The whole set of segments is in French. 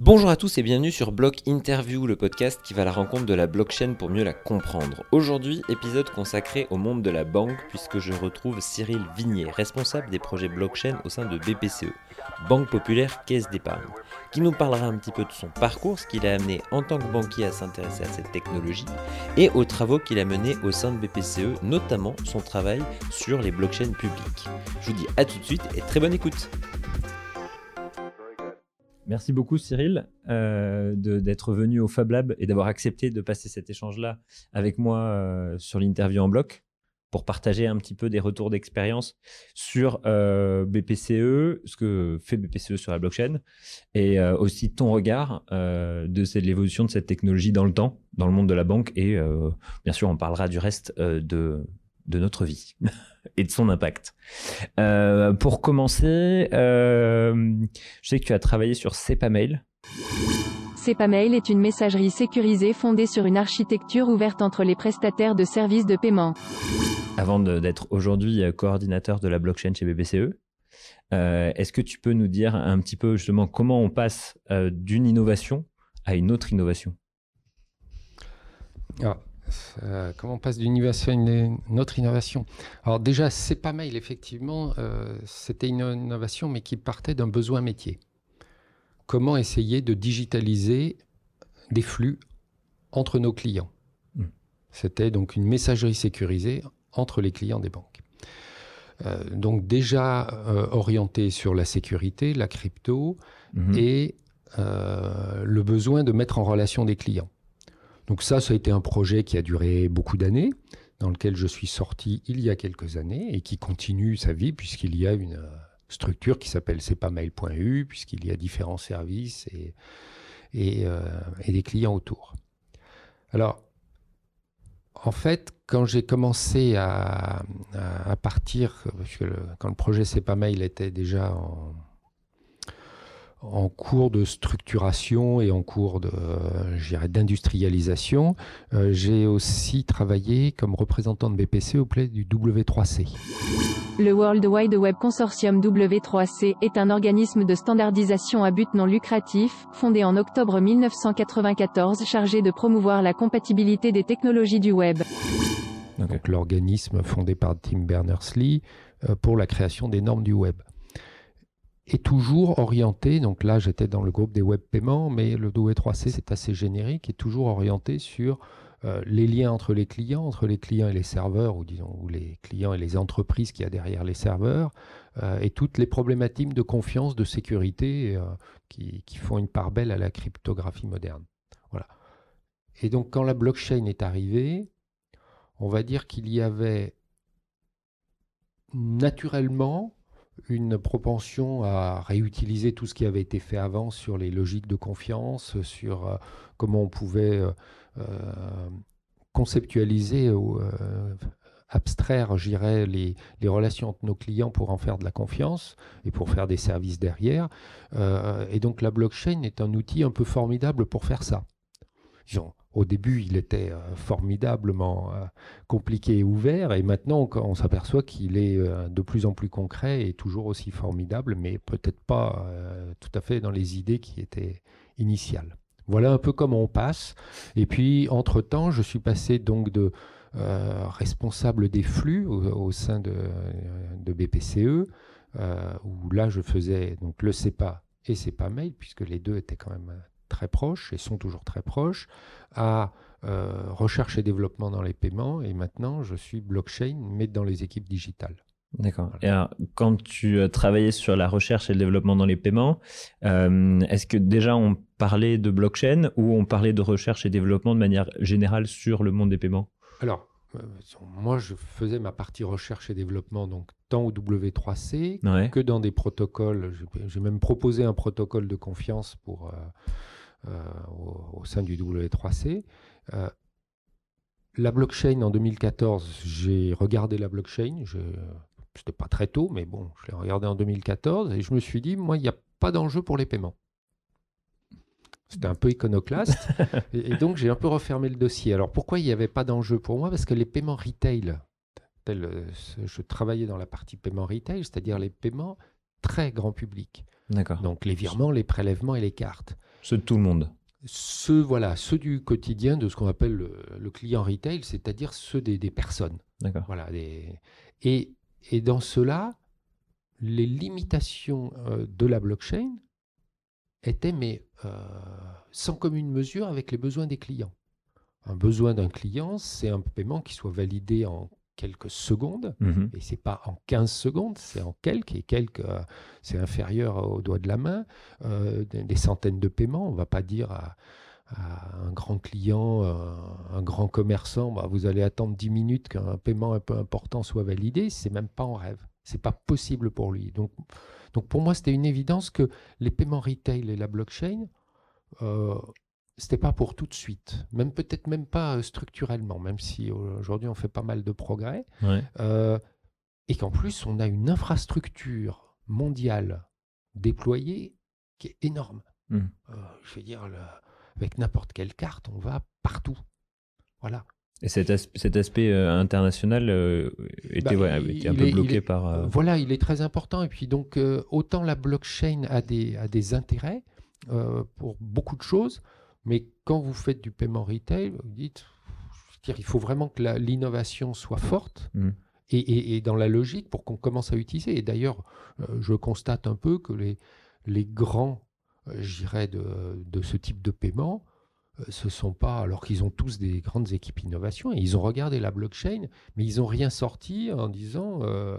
Bonjour à tous et bienvenue sur Block Interview, le podcast qui va à la rencontre de la blockchain pour mieux la comprendre. Aujourd'hui, épisode consacré au monde de la banque puisque je retrouve Cyril Vignier, responsable des projets blockchain au sein de BPCE, Banque Populaire Caisse d'épargne, qui nous parlera un petit peu de son parcours, ce qu'il a amené en tant que banquier à s'intéresser à cette technologie et aux travaux qu'il a menés au sein de BPCE, notamment son travail sur les blockchains publiques. Je vous dis à tout de suite et très bonne écoute. Merci beaucoup Cyril euh, d'être venu au Fab Lab et d'avoir accepté de passer cet échange-là avec moi euh, sur l'interview en bloc pour partager un petit peu des retours d'expérience sur euh, BPCE, ce que fait BPCE sur la blockchain, et aussi ton regard de l'évolution de cette technologie dans le temps, dans le monde de la banque, et bien sûr on parlera du reste de, de notre vie et de son impact. Euh, pour commencer, euh, je sais que tu as travaillé sur SEPAMail. SEPAMail est une messagerie sécurisée fondée sur une architecture ouverte entre les prestataires de services de paiement. Avant d'être aujourd'hui euh, coordinateur de la blockchain chez BPCE, est-ce que tu peux nous dire un petit peu justement comment on passe d'une innovation à une autre innovation? Ah, euh, comment on passe d'une innovation à une, autre innovation? Alors déjà, c'est pas mail, effectivement, euh, c'était une innovation, mais qui partait d'un besoin métier. Comment essayer de digitaliser des flux entre nos clients? Hmm. C'était donc une messagerie sécurisée entre les clients des banques. Euh, donc déjà orienté sur la sécurité, la crypto hmm. et le besoin de mettre en relation des clients. Donc ça, ça a été un projet qui a duré beaucoup d'années, dans lequel je suis sorti il y a quelques années et qui continue sa vie puisqu'il y a une euh, structure qui s'appelle sepamail.eu, puisqu'il y a différents services et, et, euh, des clients autour. Alors, en fait, quand j'ai commencé à, partir, quand le projet Sepamail était déjà en, en cours de structuration et en cours de, d'industrialisation. Euh, j'ai aussi travaillé comme représentant de BPC auprès du W3C. Le World Wide Web Consortium W3C est un organisme de standardisation à but non lucratif, fondé en octobre 1994 chargé de promouvoir la compatibilité des technologies du web. Donc l'organisme fondé par Tim Berners-Lee euh, pour la création des normes du web est toujours orienté, donc là j'étais dans le groupe des web paiements, mais le W3C c'est assez générique, est toujours orienté sur euh, les liens entre les clients, entre les clients et les serveurs, ou disons ou les clients et les entreprises qu'il y a derrière les serveurs, euh, et toutes les problématiques de confiance, de sécurité euh, qui, qui, font une part belle à la cryptographie moderne. Voilà. Et donc quand la blockchain est arrivée, on va dire qu'il y avait naturellement une propension à réutiliser tout ce qui avait été fait avant sur les logiques de confiance, sur euh, comment on pouvait euh, euh, conceptualiser ou abstraire, j'irais, les, les, relations entre nos clients pour en faire de la confiance et pour faire des services derrière. et donc la blockchain est un outil un peu formidable pour faire ça. Au début, il était euh, formidablement euh, compliqué et ouvert, et maintenant, on, s'aperçoit qu'il est euh, de plus en plus concret et toujours aussi formidable, mais peut-être pas tout à fait dans les idées qui étaient initiales. Voilà un peu comment on passe. Et puis, entre-temps, je suis passé donc de responsable des flux au, sein de, BPCE, où là, je faisais donc le CEPA et CEPA Mail, puisque les deux étaient quand même très proches et sont toujours très proches, à euh, recherche et développement dans les paiements. Et maintenant, je suis blockchain, mais dans les équipes digitales. D'accord. Et alors, quand tu euh, travaillais sur la recherche et le développement dans les paiements, euh, est-ce que déjà on parlait de blockchain ou on parlait de recherche et développement de manière générale sur le monde des paiements? Alors, moi, je faisais ma partie recherche et développement, donc tant au W3C que dans des protocoles. J'ai même proposé un protocole de confiance pour, euh, au, sein du W3C. Euh, la blockchain en 2014, j'ai regardé la blockchain. C'était pas très tôt, mais bon, je l'ai regardé en 2014 et je me suis dit, moi, il n'y a pas d'enjeu pour les paiements. C'était un peu iconoclaste. et, donc, j'ai un peu refermé le dossier. Alors, pourquoi il n'y avait pas d'enjeu pour moi? Parce que les paiements retail, tel, euh, je travaillais dans la partie paiement retail, c'est-à-dire les paiements très grand public. Donc, les virements, les prélèvements et les cartes. Ceux de tout le monde. Ceux, voilà, ceux du quotidien de ce qu'on appelle le, client retail, c'est-à-dire ceux des, personnes. D'accord. Voilà, et, et dans cela, les limitations euh, de la blockchain étaient mais euh, sans commune mesure avec les besoins des clients. Un besoin d'un client, c'est un paiement qui soit validé en quelques secondes, mhm. et c'est pas en 15 secondes, c'est en quelques, et quelques, euh, c'est inférieur au doigt de la main, des, centaines de paiements, on va pas dire à, un grand client, un grand commerçant, bah, vous allez attendre 10 minutes qu'un paiement un peu important soit validé, c'est même pas en rêve. C'est pas possible pour lui. Donc, donc pour moi, c'était une évidence que les paiements retail et la blockchain, euh, c'était pas pour tout de suite, même peut-être même pas euh, structurellement, même si aujourd'hui on fait pas mal de progrès, euh, et qu'en plus on a une infrastructure mondiale déployée qui est énorme. Mmh. Euh, je veux dire, avec n'importe quelle carte, on va partout. Voilà. Et cet, aspect euh, international euh, était, bah, un peu bloqué par. Euh, voilà, il est très important. Et puis donc, autant la blockchain a des, a des intérêts pour beaucoup de choses, mais quand vous faites du paiement retail, vous dites, dire, il faut vraiment que l'innovation soit forte. Mmh. Et, et, dans la logique pour qu'on commence à utiliser. Et d'ailleurs, je constate un peu que les, les grands, j'irais, de, de ce type de paiement euh, ce sont pas, alors qu'ils ont tous des grandes équipes innovation, et ils ont regardé la blockchain, mais ils n'ont rien sorti en disant, euh,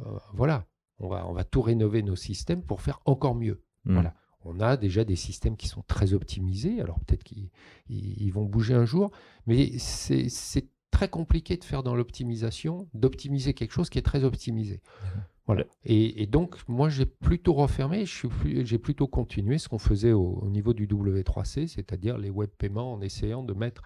euh, voilà, on va, on va tout rénover nos systèmes pour faire encore mieux. Hmm. Voilà. On a déjà des systèmes qui sont très optimisés, alors peut-être qu'ils vont bouger un jour, mais c'est très compliqué de faire dans l'optimisation, d'optimiser quelque chose qui est très optimisé. Voilà. Et, donc, moi, j'ai plutôt refermé, j'ai plutôt continué ce qu'on faisait au, niveau du W3C, c'est-à-dire les web paiements en essayant de mettre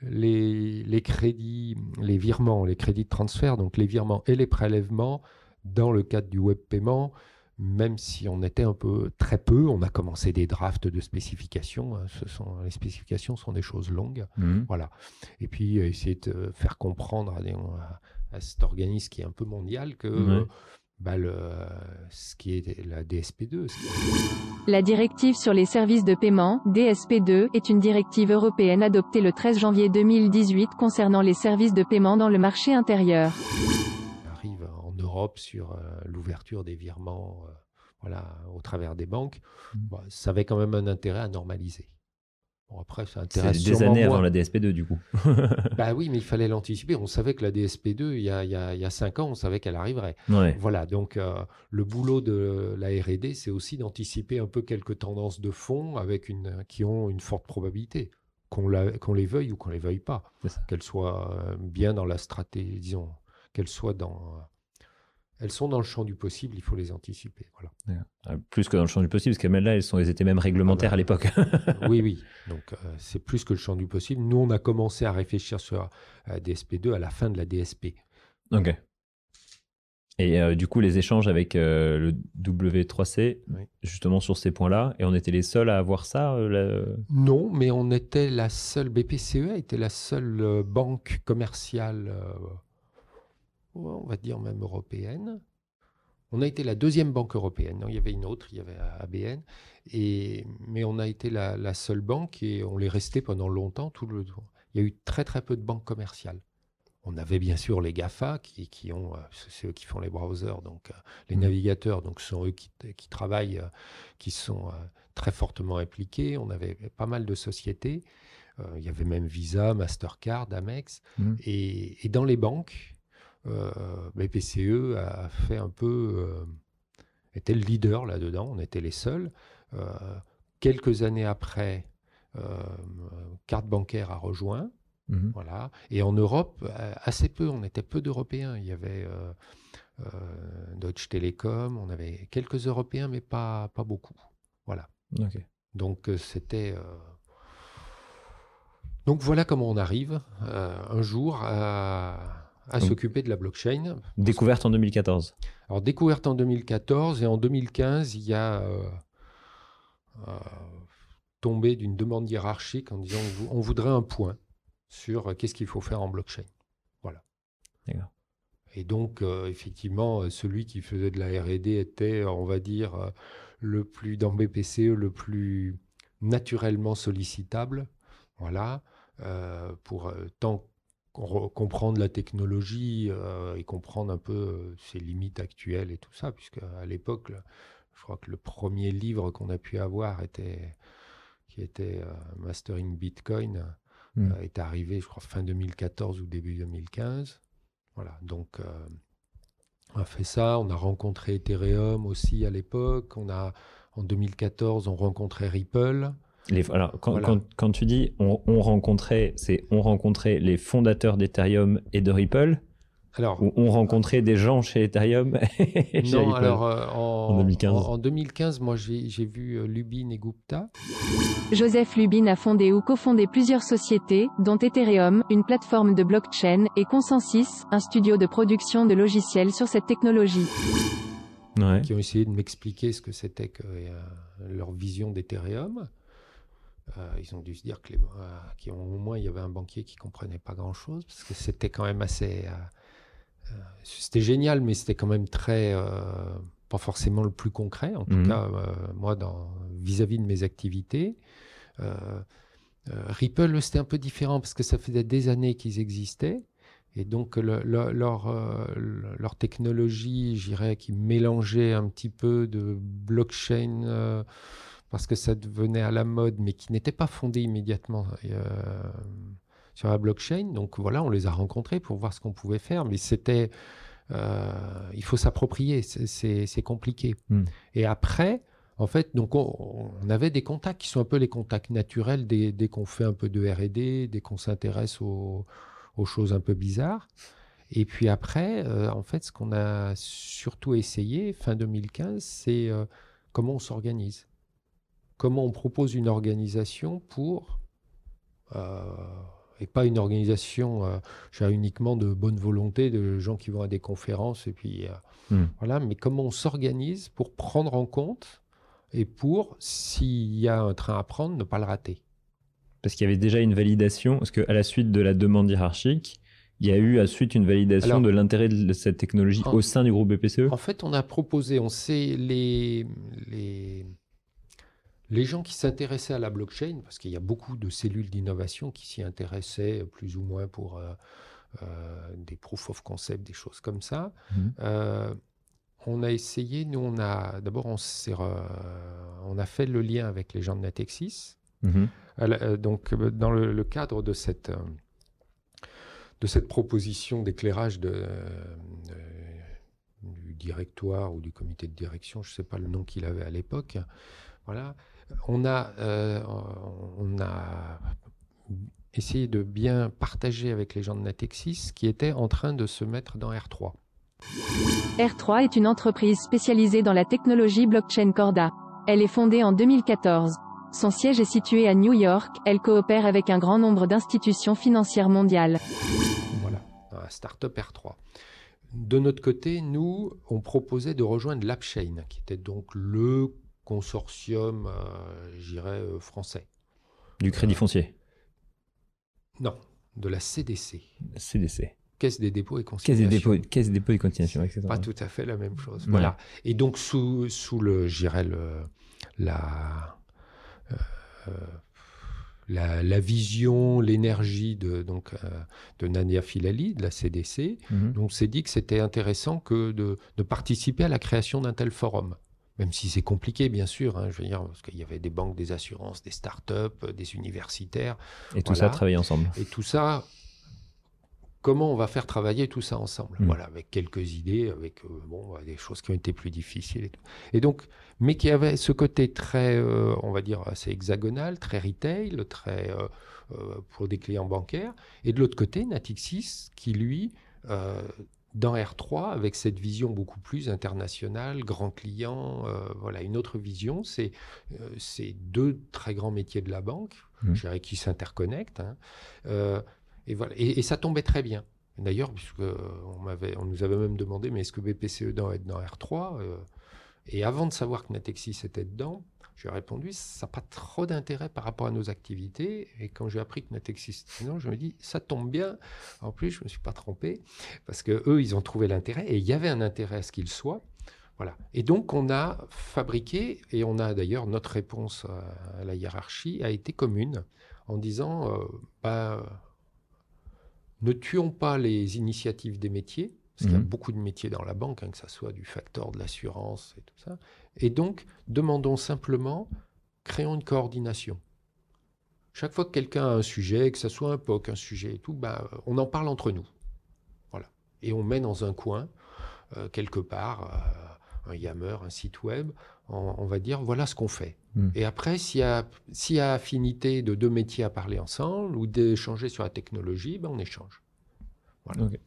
les, les, crédits, les virements, les crédits de transfert, donc les virements et les prélèvements dans le cadre du web paiement, même si on était un peu très peu, on a commencé des drafts de spécifications. Hein, ce sont, les spécifications sont des choses longues. Mmh. Voilà. Et puis, essayer de faire comprendre à, cet organisme qui est un peu mondial que bah, le, ce qui est la DSP2. La directive sur les services de paiement, DSP2, est une directive européenne adoptée le 13 janvier 2018 concernant les services de paiement dans le marché intérieur. Sur euh, l'ouverture des virements euh, voilà, au travers des banques. Mmh. Bah, ça avait quand même un intérêt à normaliser. Bon, après, ça intéresse des années avant la DSP2, du coup. bah oui, mais il fallait l'anticiper. On savait que la DSP2, il y a, il y a, il y a cinq ans, on savait qu'elle arriverait. Voilà, donc euh, le boulot de la R&D, c'est aussi d'anticiper un peu quelques tendances de fond avec une, qui ont une forte probabilité, qu'on qu'on les veuille ou qu'on les veuille pas. Qu'elles soient bien dans la stratégie, disons, qu'elles soient dans elles sont dans le champ du possible, il faut les anticiper. Voilà. Euh, plus que dans le champ du possible, parce que même là, elles, sont, elles étaient même réglementaires ah à l'époque. oui, oui. Donc, euh, c'est plus que le champ du possible. Nous, on a commencé à réfléchir sur la DSP2 à la fin de la DSP. Ok. Et euh, du coup, les échanges avec le W3C, justement sur ces points-là, et on était les seuls à avoir ça Non, mais on était la seule, BPCE était la seule banque commerciale on va dire même européenne. On a été la deuxième banque européenne. il y avait une autre, il y avait ABN. Et, mais on a été la, seule banque et on l'est resté pendant longtemps. Tout le, il y a eu très très peu de banques commerciales. On avait bien sûr les GAFA qui, qui ont, euh, c'est eux qui font les browsers, donc euh, les mmh. navigateurs, donc ce sont eux qui, qui travaillent, euh, qui sont très fortement impliqués. On avait pas mal de sociétés. il y avait même Visa, Mastercard, Amex. Mmh. Et, et, dans les banques, euh, BPCE a fait un peu, euh, était le leader là-dedans, on était les seuls. Euh, quelques années après, carte bancaire a rejoint. Mhm. Voilà. Et en Europe, assez peu, on était peu d'Européens. Il y avait Deutsche Telekom, on avait quelques Européens, mais pas, pas beaucoup. Voilà. Donc c'était. Donc voilà comment on arrive un jour à à s'occuper de la blockchain. Découverte en 2014. Alors découverte en 2014 et en 2015, il y a euh, euh, tombé d'une demande hiérarchique en disant on voudrait un point sur euh, qu'est-ce qu'il faut faire en blockchain. Voilà. Et donc, effectivement, celui qui faisait de la R&D était, on va dire, le plus dans BPCE, le plus naturellement sollicitable, voilà, pour tant comprendre la technologie et comprendre un peu ses limites actuelles et tout ça, puisque à l'époque, je crois que le premier livre qu'on a pu avoir était qui était Mastering Bitcoin, mmh. est arrivé, je crois, fin 2014 ou début 2015. Voilà, donc on a fait ça, on a rencontré Ethereum aussi à l'époque, on a en 2014 on rencontrait Ripple. Alors, quand, tu dis on, on rencontrait, c'est on rencontrait les fondateurs d'Ethereum et de Ripple alors, on rencontrait des gens chez Ethereum Non, alors euh, en, 2015. En, 2015, moi j'ai vu euh, Lubin et Gupta. Joseph Lubin a fondé ou cofondé plusieurs sociétés, dont Ethereum, une plateforme de blockchain, et Consensus, un studio de production de logiciels sur cette technologie. Qui ont essayé de m'expliquer ce que c'était que euh, leur vision d'Ethereum. Ils ont dû se dire que les, au moins il y avait un banquier qui comprenait pas grand chose parce que c'était quand même assez euh, c'était génial, mais c'était quand même très euh, pas forcément le plus concret. En tout mhm. cas, euh, moi, vis-à-vis de mes activités. Ripple, c'était un peu différent parce que ça faisait des années qu'ils existaient. Et donc, leur, leur, technologie, j'irais, qui mélangeait un petit peu de blockchain parce que ça devenait à la mode, mais qui n'était pas fondée immédiatement sur la blockchain. Donc voilà, on les a rencontrés pour voir ce qu'on pouvait faire, mais c'était, euh, il faut s'approprier, c'est compliqué. Hmm. Et après, en fait, donc on, avait des contacts qui sont un peu les contacts naturels dès, qu'on fait un peu de R&D, dès qu'on s'intéresse aux, choses un peu bizarres. Et puis après, euh, en fait, ce qu'on a surtout essayé fin 2015, c'est euh, comment on s'organise. Comment on propose une organisation pour et pas une organisation euh, uniquement de bonne volonté, de gens qui vont à des conférences, et puis euh, hmm. voilà, mais comment on s'organise pour prendre en compte et pour, s'il y a un train à prendre, ne pas le rater. Parce qu'il y avait déjà une validation, parce qu'à la suite de la demande hiérarchique, il y a eu à suite une validation de l'intérêt de cette technologie au sein du groupe BPCE En fait, on a proposé, on sait les, les les gens qui s'intéressaient à la blockchain, parce qu'il y a beaucoup de cellules d'innovation qui s'y intéressaient plus ou moins pour euh, euh, des proof of concept, des choses comme ça. Mhm. Euh, on a essayé, nous on a d'abord on, on, a fait le lien avec les gens de Natexis. Mhm. donc dans le, cadre de cette, de cette proposition d'éclairage de, du directoire ou du comité de direction, je ne sais pas le nom qu'il avait à l'époque, voilà, on a, euh, on a essayé de bien partager avec les gens de Natexis qui étaient en train de se mettre dans R3. R3 est une entreprise spécialisée dans la technologie blockchain Corda. Elle est fondée en 2014. Son siège est situé à New York. Elle coopère avec un grand nombre d'institutions financières mondiales. Voilà, un startup R3. De notre côté, nous, on proposait de rejoindre l'AppChain, qui était donc le consortium, euh, j'irais, euh, français. Du crédit euh, foncier Non, de la CDC. CDC. Caisse des dépôts et consignations. Caisse des dépôts, caisse des dépôts et consignations, etc. Pas tout à fait la même chose. Voilà. Et donc, sous, sous le, j'irais, le, la, la, vision, l'énergie de, donc, de Nania Filali, de la CDC, mhm. donc s'est dit que c'était intéressant que de, de, participer à la création d'un tel forum. Même si c'est compliqué, bien sûr, hein, je veux dire, parce qu'il y avait des banques, des assurances, des startups, euh, des universitaires. Et tout ça travailler ensemble. Et tout ça, comment on va faire travailler tout ça ensemble? Hmm. Voilà, avec quelques idées, avec euh, bon, des choses qui ont été plus difficiles et tout. Et donc, mais qui avait ce côté très, euh, on va dire, assez hexagonal, très retail, très pour des clients bancaires. Et de l'autre côté, Natixis, qui lui dans R3, avec cette vision beaucoup plus internationale, grand client, euh, voilà, une autre vision, c'est euh, ces deux très grands métiers de la banque, mmh. je dirais, qui s'interconnectent. Hein. Euh, et, voilà, et, ça tombait très bien. D'ailleurs, puisque on, on nous avait même demandé, mais est-ce que BPCE doit être dans R3 Et avant de savoir que Natexis était dedans, j'ai répondu, ça n'a pas trop d'intérêt par rapport à nos activités. Et quand j'ai appris que Natexis non, je me dis, ça tombe bien. En plus, je ne me suis pas trompé, parce que eux, ils ont trouvé l'intérêt, et il y avait un intérêt à ce qu'il soit. Voilà. Et donc, on a fabriqué, et on a d'ailleurs notre réponse à la hiérarchie a été commune, en disant euh, bah, ne tuons pas les initiatives des métiers, parce qu'il y a Mhm. beaucoup de métiers dans la banque, hein, que ce soit du facteur, de l'assurance et tout ça. Et donc, demandons simplement, créons une coordination. Chaque fois que quelqu'un a un sujet, que ce soit un POC, un sujet et tout, bah, on en parle entre nous. Voilà. Et on met dans un coin, euh, quelque part, euh, un Yammer, un site web, on, on va dire voilà ce qu'on fait. Mm. Et après, s'il y, a- s'il y a affinité de deux métiers à parler ensemble ou d'échanger sur la technologie, ben on échange.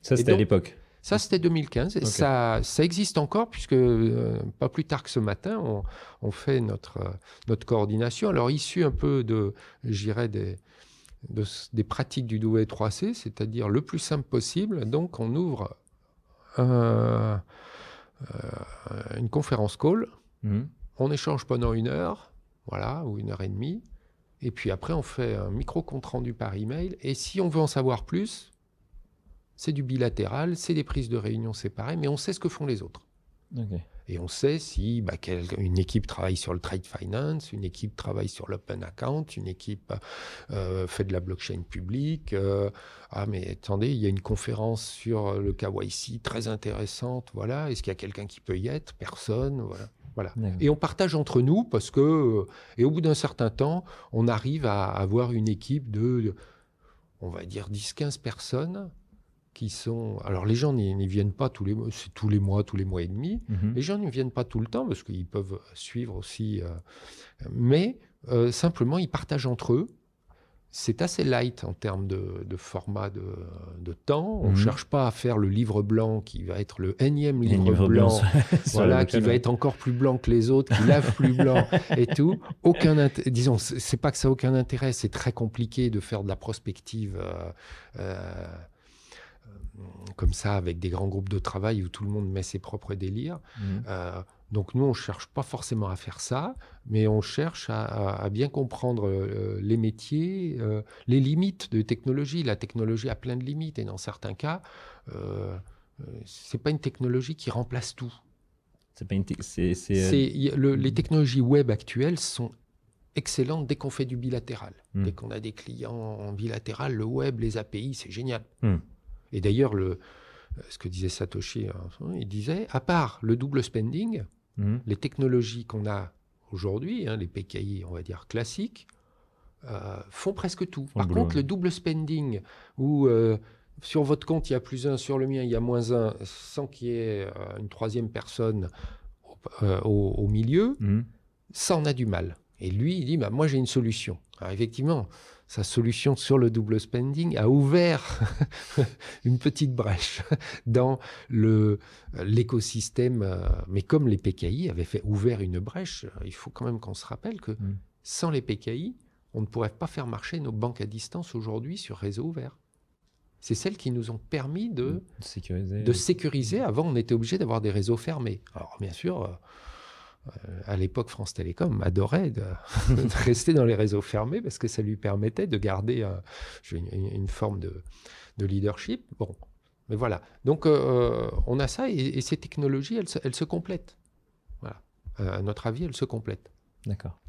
Ça, c'était à l'époque. Ça, c'était 2015. Et Ok. ça, ça existe encore, puisque euh, pas plus tard que ce matin, on, on fait notre, euh, notre coordination. Alors, issu un peu de, je dirais, des, de des pratiques du W3C, c'est-à-dire le plus simple possible. Donc, on ouvre un- euh, une conférence call, Mhm. on échange pendant une heure, voilà, ou une heure et demie. Et puis après, on fait un micro compte rendu par email. Et si on veut en savoir plus, c'est du bilatéral, c'est des prises de réunion séparées, mais on sait ce que font les autres. Et on sait si bah, quelle- une équipe travaille sur le trade finance, une équipe travaille sur l'open account, une équipe euh, fait de la blockchain publique. euh, ah mais attendez, il y a une conférence sur le KYC très intéressante. Voilà, est-ce qu'il y a quelqu'un qui peut y être? Personne. Voilà. Voilà. Et on partage entre nous parce que, euh, et au bout d'un certain temps, on arrive à avoir une équipe de, de, on va dire, 10-15 personnes qui sont. Alors les gens n'y n'y viennent pas tous les mois, c'est tous les mois, tous les mois et demi. Mhm. Les gens ne viennent pas tout le temps parce qu'ils peuvent suivre aussi. euh, mais euh, simplement, ils partagent entre eux. C'est assez light en termes de, de format de, de temps. On ne Mhm. cherche pas à faire le livre blanc qui va être le énième livre, livre blanc, voilà, qui va être encore plus blanc que les autres, qui lave plus blanc et tout. Aucun int- disons, c'est pas que ça a aucun intérêt, c'est très compliqué de faire de la prospective euh, comme ça avec des grands groupes de travail où tout le monde met ses propres délires. Mhm. Euh, donc nous, on cherche pas forcément à faire ça, mais on cherche à, à- à bien comprendre euh, les métiers, euh, les limites de technologie. La technologie a plein de limites et dans certains cas, c'est pas une technologie qui remplace tout. Pas une. te- le- les technologies web actuelles sont excellentes dès qu'on fait du bilatéral. Hmm. Dès qu'on a des clients en bilatéral, le web, les API, c'est génial. Et d'ailleurs, le, ce que disait Satoshi, hein, il disait, à part le double spending, mhm. les technologies qu'on a aujourd'hui, hein, les PKI, on va dire classiques, euh, font presque tout. Par contre, le double spending, où euh, sur votre compte il y a plus un, sur le mien il y a moins un, sans qu'il y ait euh, une troisième personne au, au- au milieu, Mhm. ça on a du mal. Et lui, il dit, bah, moi j'ai une solution. Alors effectivement, sa solution sur le double spending a ouvert une petite brèche dans l'écosystème. euh, Mais comme les PKI avaient fait ouvert une brèche, il faut quand même qu'on se rappelle que Mm. sans les PKI, on ne pourrait pas faire marcher nos banques à distance aujourd'hui sur réseau ouvert. C'est celles qui nous ont permis de, Sécuriser. de sécuriser. Avant, on était obligé d'avoir des réseaux fermés. Alors, bien sûr, euh, à l'époque, France Télécom adorait de, rester dans les réseaux fermés parce que ça lui permettait de garder euh, une, forme de, de leadership. Bon, mais voilà. Donc, euh, on a ça et, ces technologies, elles, elles se complètent. Voilà. Euh, à notre avis, elles se complètent. D'accord.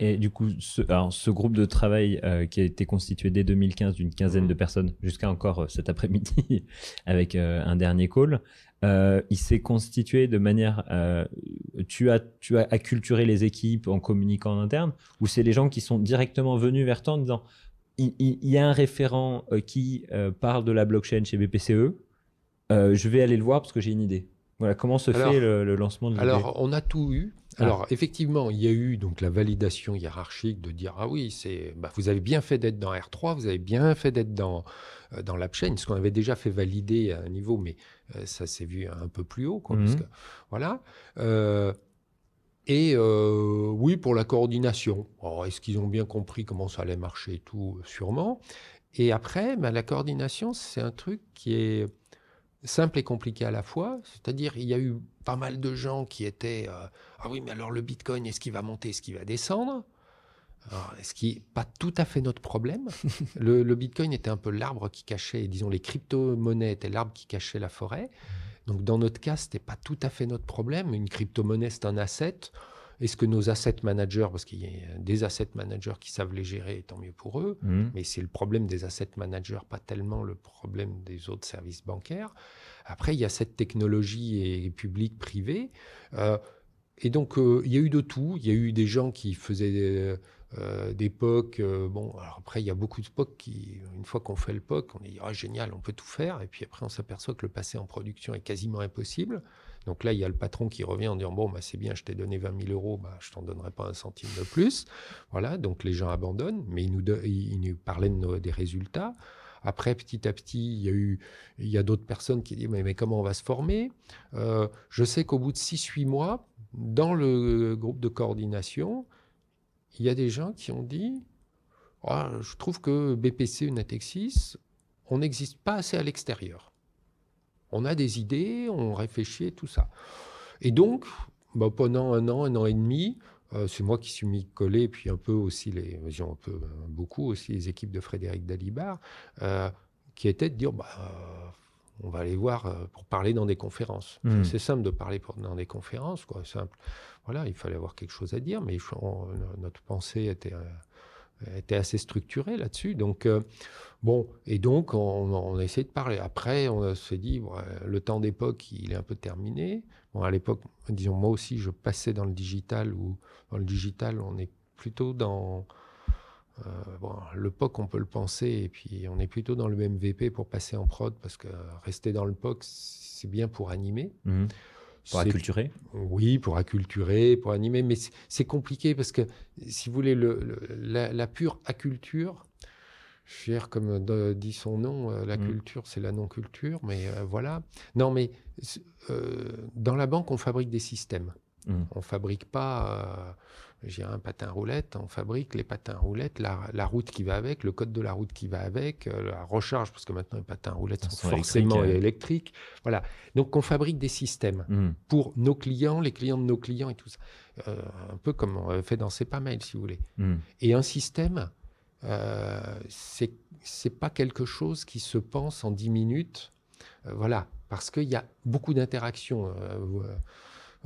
Et du coup, ce, alors, ce groupe de travail euh, qui a été constitué dès 2015 d'une quinzaine de personnes, jusqu'à encore euh, cet après-midi, avec euh, un dernier call, il s'est constitué de manière. tu, as, tu as acculturé les équipes en communiquant en interne, ou c'est les gens qui sont directement venus vers toi en disant il, il- il y a un référent qui parle de la blockchain chez BPCE, je vais aller le voir parce que j'ai une idée. Voilà, comment se Alors- fait le, le lancement de l'idée? Alors, on a tout eu. Ah. Alors, effectivement, il y a eu donc la validation hiérarchique de dire ah oui, c'est bah, vous avez bien fait d'être dans R3, vous avez bien fait d'être dans euh, dans l'AppChain, ce qu'on avait déjà fait valider à un niveau, mais euh, ça s'est vu un peu plus haut, quoi. Parce que- voilà. Euh, et euh, oui, pour la coordination. Est-ce qu'ils ont bien compris comment ça allait marcher et tout? Sûrement. Et après, bah, la coordination, c'est un truc qui est simple et compliqué à la fois. C'est-à-dire, il y a eu pas mal de gens qui étaient euh, Ah oui, mais alors le Bitcoin, est-ce qu'il va monter, est-ce qu'il va descendre? Alors, ce qui n'est pas tout à fait notre problème. le, le Bitcoin était un peu l'arbre qui cachait, disons, les crypto-monnaies étaient l'arbre qui cachait la forêt. Donc dans notre cas, ce n'était pas tout à fait notre problème. Une crypto-monnaie, c'est un asset. Est-ce que nos asset managers, parce qu'il y a des asset managers qui savent les gérer, tant mieux pour eux, Mhm. mais c'est le problème des asset managers, pas tellement le problème des autres services bancaires. Après, il y a cette technologie et publique, privée. Euh, et donc, euh, il y a eu de tout. Il y a eu des gens qui faisaient des, euh, des POC. euh, bon, alors après, il y a beaucoup de POC qui, une fois qu'on fait le POC, on dit ah, génial, on peut tout faire. Et puis après, on s'aperçoit que le passer en production est quasiment impossible. Donc là, il y a le patron qui revient en disant Bon, bah, c'est bien, je t'ai donné 20 000 euros, bah, je t'en donnerai pas un centime de plus. Voilà, donc les gens abandonnent, mais ils nous, parlaient de des résultats. Après, petit à petit, il y a a d'autres personnes qui disent mais, comment on va se former? Euh, Je sais qu'au bout de 6-8 mois, dans le groupe de coordination, il y a des gens qui ont dit Ah, je trouve que BPC Natexis, on n'existe pas assez à l'extérieur. On a des idées, on réfléchit et tout ça. Et donc, bah, pendant un an, un an et demi, euh, c'est moi qui suis mis collé, puis un peu aussi, les, un peu, euh, beaucoup aussi les équipes de Frédéric Dalibar, euh, qui étaient de dire bah, euh, on va aller voir pour parler dans des conférences. Mhm. C'est simple de parler pour- dans des conférences, quoi, simple. Voilà, il fallait avoir quelque chose à dire, mais on- notre pensée était, était assez structurée là-dessus. Donc, euh, bon, et donc on, a essayé de parler. Après, on s'est dit, euh, le temps d'époque, il est un peu terminé. Bon, à l'époque, disons, moi aussi, je passais dans le digital, ou dans le digital, on est plutôt dans... euh, bon, le POC, on peut le penser, et puis on est plutôt dans le MVP pour passer en prod, parce que rester dans le POC, c'est bien pour animer. Mhm. Pour acculturer. oui, pour acculturer, pour animer, mais c'est- compliqué parce que, si vous voulez, le, le- la, la pure acculture, je veux dire, comme de- dit son nom, euh, la Mm. culture, c'est la non-culture, mais euh, voilà. Non, mais euh, dans la banque, on fabrique des systèmes. Mm. On fabrique pas, dirais, un patin roulette, on fabrique les patins roulettes, la, la route qui va avec, le code de la route qui va avec, euh, la recharge, parce que maintenant les patins roulettes sont sont forcément électriques, électriques. Voilà. Donc on fabrique des systèmes Mhm. pour nos clients, les clients de nos clients et tout ça. Euh, un peu comme on fait dans Mail, si vous voulez. Mhm. Et un système, euh, c'est c'est pas quelque chose qui se pense en 10 minutes. Euh, voilà, parce qu'il y a beaucoup d'interactions.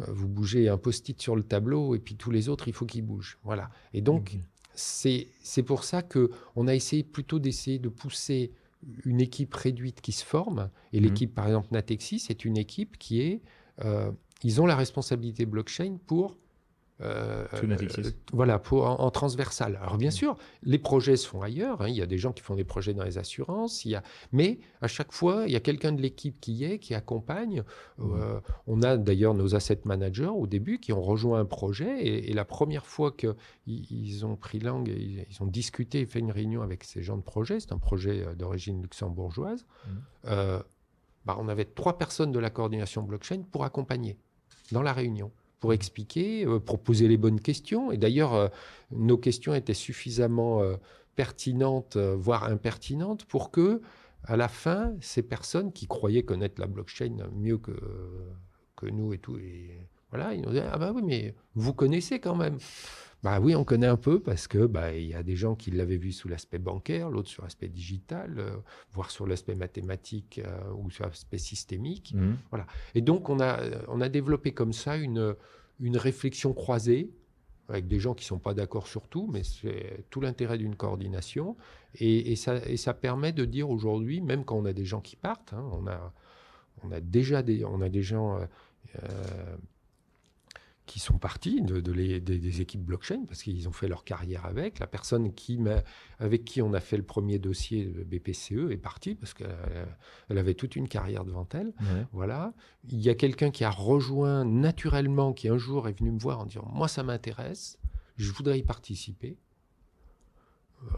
Euh, vous, bougez un post-it sur le tableau et puis tous les autres, il faut qu'ils bougent. Voilà. Et donc, c'est c'est pour ça que on a essayé plutôt d'essayer de pousser une équipe réduite qui se forme. Et Mhm. l'équipe, par exemple, Natexis, c'est une équipe qui est... euh, ils ont la responsabilité blockchain pour... euh, euh, voilà, pour, en, en transversal. Alors bien Mhm. sûr, les projets se font ailleurs. hein. Il y a des gens qui font des projets dans les assurances. Il y a, mais à chaque fois, il y a quelqu'un de l'équipe qui y est, qui accompagne. Mhm. Euh, on a d'ailleurs nos asset managers au début qui ont rejoint un projet. Et, et la première fois qu'ils ils ont pris langue, et ils, ils ont discuté, fait une réunion avec ces gens de projet, c'est un projet d'origine luxembourgeoise, euh, bah, on avait trois personnes de la coordination blockchain pour accompagner dans la réunion pour expliquer, euh, pour poser les bonnes questions. Et d'ailleurs, euh, nos questions étaient suffisamment euh, pertinentes, euh, voire impertinentes, pour que, à la fin, ces personnes qui croyaient connaître la blockchain mieux que, nous et tout, et voilà, ils nous disaient ah bah oui, mais vous connaissez quand même. Bah oui, on connaît un peu parce que bah il y a des gens qui l'avaient vu sous l'aspect bancaire, l'autre sur l'aspect digital, euh, voire sur l'aspect mathématique euh, ou sur l'aspect systémique. Mhm. Et donc, on a, on a développé comme ça une, une réflexion croisée avec des gens qui ne sont pas d'accord sur tout, mais c'est tout l'intérêt d'une coordination. Et, et ça, et ça permet de dire aujourd'hui, même quand on a des gens qui partent, hein, on, a, on, a déjà des, on a des gens euh, euh, qui sont partis de, de les- des, des équipes blockchain parce qu'ils ont fait leur carrière avec. La personne qui avec qui on a fait le premier dossier BPCE est partie parce qu'elle elle avait toute une carrière devant elle. Ouais. Voilà. Il y a quelqu'un qui a rejoint naturellement, qui un jour est venu me voir en disant Moi, ça m'intéresse, je voudrais y participer.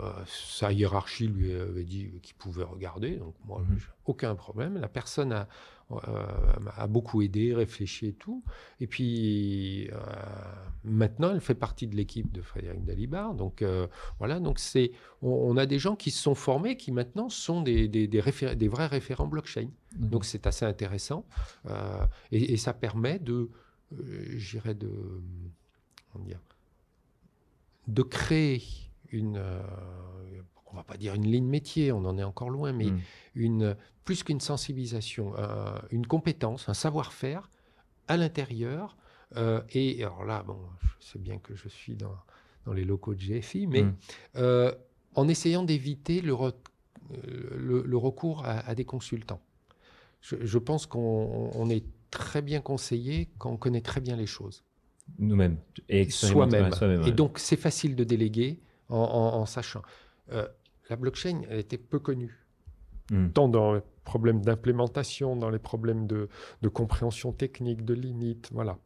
Euh, sa hiérarchie lui avait dit qu'il pouvait regarder, donc moi, Mhm. aucun problème. La personne a, a beaucoup aidé, réfléchi et tout. Et puis euh, maintenant, elle fait partie de l'équipe de Frédéric Dalibar. Donc euh, voilà, donc c'est, on, on a des gens qui se sont formés, qui maintenant sont des, des, des réfé- des vrais référents blockchain. Donc c'est assez intéressant Euh, et, et ça permet de, euh, j'irais de, de créer une on va pas dire une ligne métier, on en est encore loin, mais mm. une, plus qu'une sensibilisation, une compétence, un savoir-faire à l'intérieur. Euh, et alors là, bon, je sais bien que je suis dans, dans les locaux de GFI, mais mm. euh, en essayant d'éviter le, le, recours à, des consultants. Je, pense qu'on est très bien conseillé quand on connaît très bien les choses. Nous-mêmes. Et soi-même. et donc, c'est facile de déléguer en, sachant. Euh, la blockchain, elle était peu connue. Hmm. Tant dans les problèmes d'implémentation, dans les problèmes de, compréhension technique, de limites, voilà.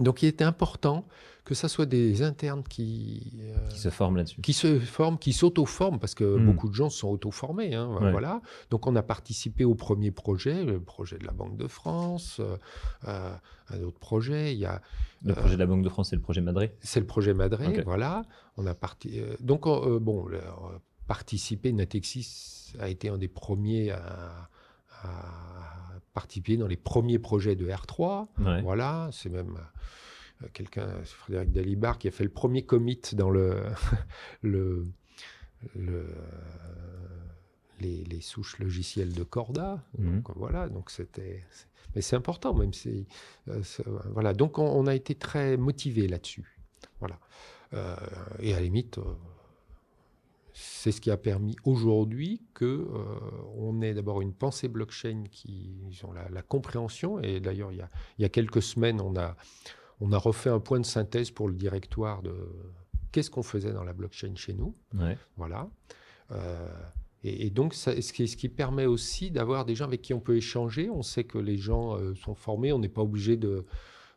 Donc il était important que ça soit des internes qui, euh, qui se forment là-dessus. Qui se forment, qui s'auto-forment, parce que hmm. beaucoup de gens sont auto-formés. Hein, voilà. Donc on a participé au premier projet, le projet de la Banque de France, euh, euh à d'autres projets. Il y a, le projet de la Banque de France, c'est le projet Madré? C'est le projet Madré, voilà. On a parti, donc bon, participer, Natexis a été un des premiers à, participer dans les premiers projets de R3. Voilà, c'est même euh, quelqu'un, Frédéric Dalibar, qui a fait le premier commit dans le, le, le les, les, souches logicielles de Corda. Mhm. Donc voilà, donc c'était. Mais c'est important, même si. Euh, voilà, donc on, a été très motivé là-dessus. Voilà. Euh, et à la limite, c'est ce qui a permis aujourd'hui que euh, on ait d'abord une pensée blockchain qui ont la, compréhension. Et d'ailleurs, il, y a, quelques semaines, on a, on a refait un point de synthèse pour le directoire de qu'est-ce qu'on faisait dans la blockchain chez nous. Voilà. Euh, et, donc, ça, ce, qui, ce, qui, permet aussi d'avoir des gens avec qui on peut échanger. On sait que les gens euh, sont formés. On n'est pas obligé de,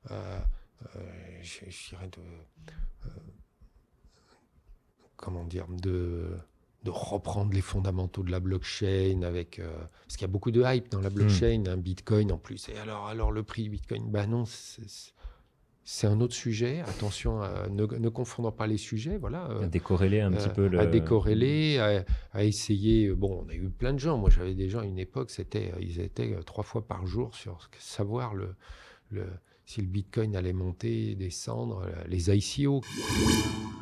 je dirais de comment dire, de, de reprendre les fondamentaux de la blockchain avec euh, parce qu'il y a beaucoup de hype dans la blockchain, hmm. un Bitcoin en plus. Et alors, alors le prix Bitcoin, bah non, c'est un autre sujet. Attention, à, ne, ne, confondant pas les sujets, voilà. à décorréler un petit euh, peu le. À décorréler, à, essayer. Bon, on a eu plein de gens. Moi, j'avais des gens à une époque, c'était, ils étaient euh, trois fois par jour sur savoir le, le si le Bitcoin allait monter, descendre, les ICO.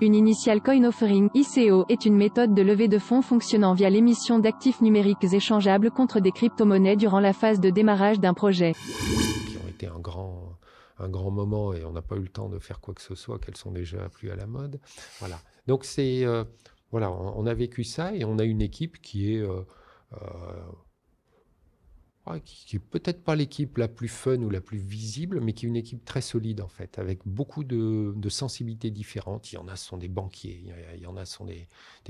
Une Initial Coin Offering ICO est une méthode de levée de fonds fonctionnant via l'émission d'actifs numériques échangeables contre des crypto-monnaies durant la phase de démarrage d'un projet. Qui ont été un grand, un grand moment et on n'a pas eu le temps de faire quoi que ce soit, qu'elles sont déjà plus à la mode. Voilà. Donc c'est, euh, voilà, on, a vécu ça et on a une équipe qui est euh, euh, qui n'est peut-être pas l'équipe la plus fun ou la plus visible, mais qui est une équipe très solide en fait, avec beaucoup de, sensibilités différentes. Il y en a ce sont des banquiers, il y en a ce sont des,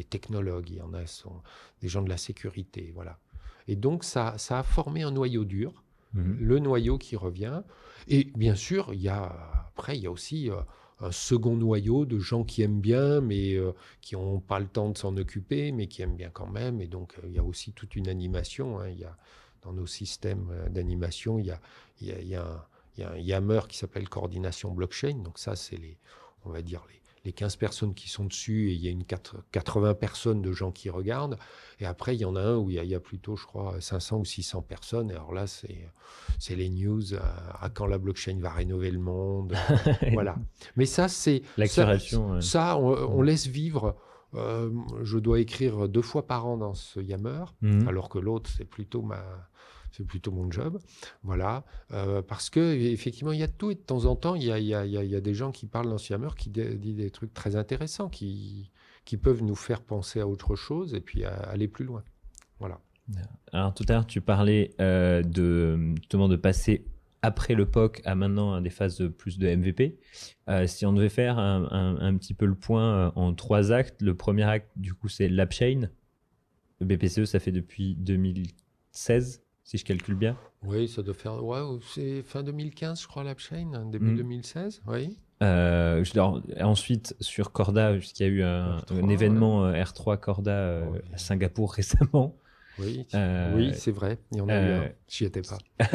technologues, il y en a ce sont des gens de la sécurité, voilà. Et donc ça, ça a formé un noyau dur, mhm. le noyau qui revient. Et bien sûr, il y a après il y a aussi euh, un second noyau de gens qui aiment bien, mais euh, qui n'ont pas le temps de s'en occuper, mais qui aiment bien quand même. Et donc, euh, il y a aussi toute une animation. Hein. Il y a dans nos systèmes euh, d'animation, il y a, il y a, un, Yammer qui s'appelle coordination blockchain. Donc ça, c'est les, on va dire les, les 15 personnes qui sont dessus et il y a une 80 personnes de gens qui regardent. Et après, il y en a un où il y a, plutôt, je crois, 500 ou 600 personnes. Et alors là, c'est, les news à, quand la blockchain va rénover le monde. voilà. Mais ça, c'est... L'accélération. Ça, on, laisse vivre euh, je dois écrire deux fois par an dans ce Yammer, mhm. alors que l'autre, c'est plutôt ma, c'est plutôt mon job. Voilà. Euh, parce que effectivement, il y a tout et de temps en temps, il y a, il y a, il y a des gens qui parlent ce Yammer qui disent des trucs très intéressants, qui, qui peuvent nous faire penser à autre chose et puis à aller plus loin. Voilà. Alors tout à l'heure, tu parlais euh, de justement de passer après le POC à maintenant des phases plus de MVP. Euh, si on devait faire un, petit peu le point en trois actes, le premier acte, du coup, c'est l'AppChain. Le BPCE, ça fait depuis 2016, si je calcule bien. Oui, ça doit faire. Ouais, c'est fin 2015, je crois, l'AppChain, début 2016, mm. oui. Euh, ensuite, sur Corda, puisqu'il y a eu un, événement R3 Corda à Singapour récemment. Oui, Euh, oui c'est vrai. Il y en a eu euh, un. J'y étais pas.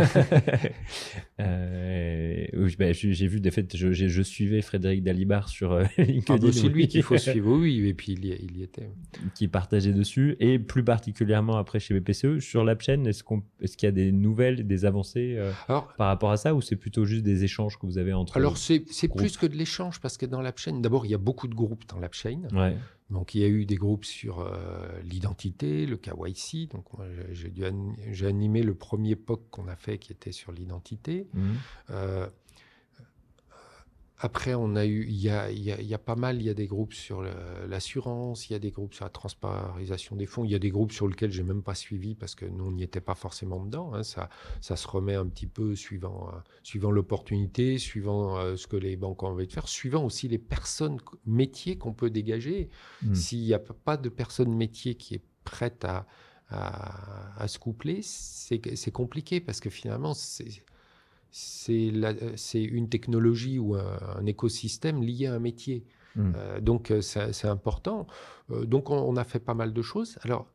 Euh, bah, j'ai vu, des faits, je, suivais Frédéric Dalibar sur euh, Ah, LinkedIn. bah, c'est lui qu'il faut suivre. Oui, et puis il y, il y était. qui partageait dessus, et plus particulièrement après chez BPCE. Sur l'AppChain, est-ce qu'on, est-ce qu'il y a des nouvelles, des avancées euh, Alors, par rapport à ça, ou c'est plutôt juste des échanges que vous avez entre alors c'est plus que de l'échange parce que dans l'AppChain, d'abord, il y a beaucoup de groupes dans l'AppChain. Ouais. Donc, il y a eu des groupes sur euh, l'identité, le KYC. Donc, moi, j'ai- j'ai animé le premier POC qu'on a fait qui était sur l'identité. Mhm. Euh, après, on a eu, il y a, il y a- il y a pas mal, il y a des groupes sur l'assurance, il y a des groupes sur la transparisation des fonds, il y a des groupes sur lesquels j'ai même pas suivi parce que nous, on n'y était pas forcément dedans. hein. Ça, ça se remet un petit peu suivant, euh, suivant l'opportunité, suivant euh, ce que les banques ont envie de faire, suivant aussi les personnes, métiers qu'on peut dégager. Mhm. S'il n'y a pas de personne métier qui est prête à, à, à se coupler, c'est compliqué parce que finalement, c'est c'est la- c'est une technologie ou un, un écosystème lié à un métier. Mhm. Euh, donc, euh, c'est important. Euh, donc, on, on a fait pas mal de choses. Alors,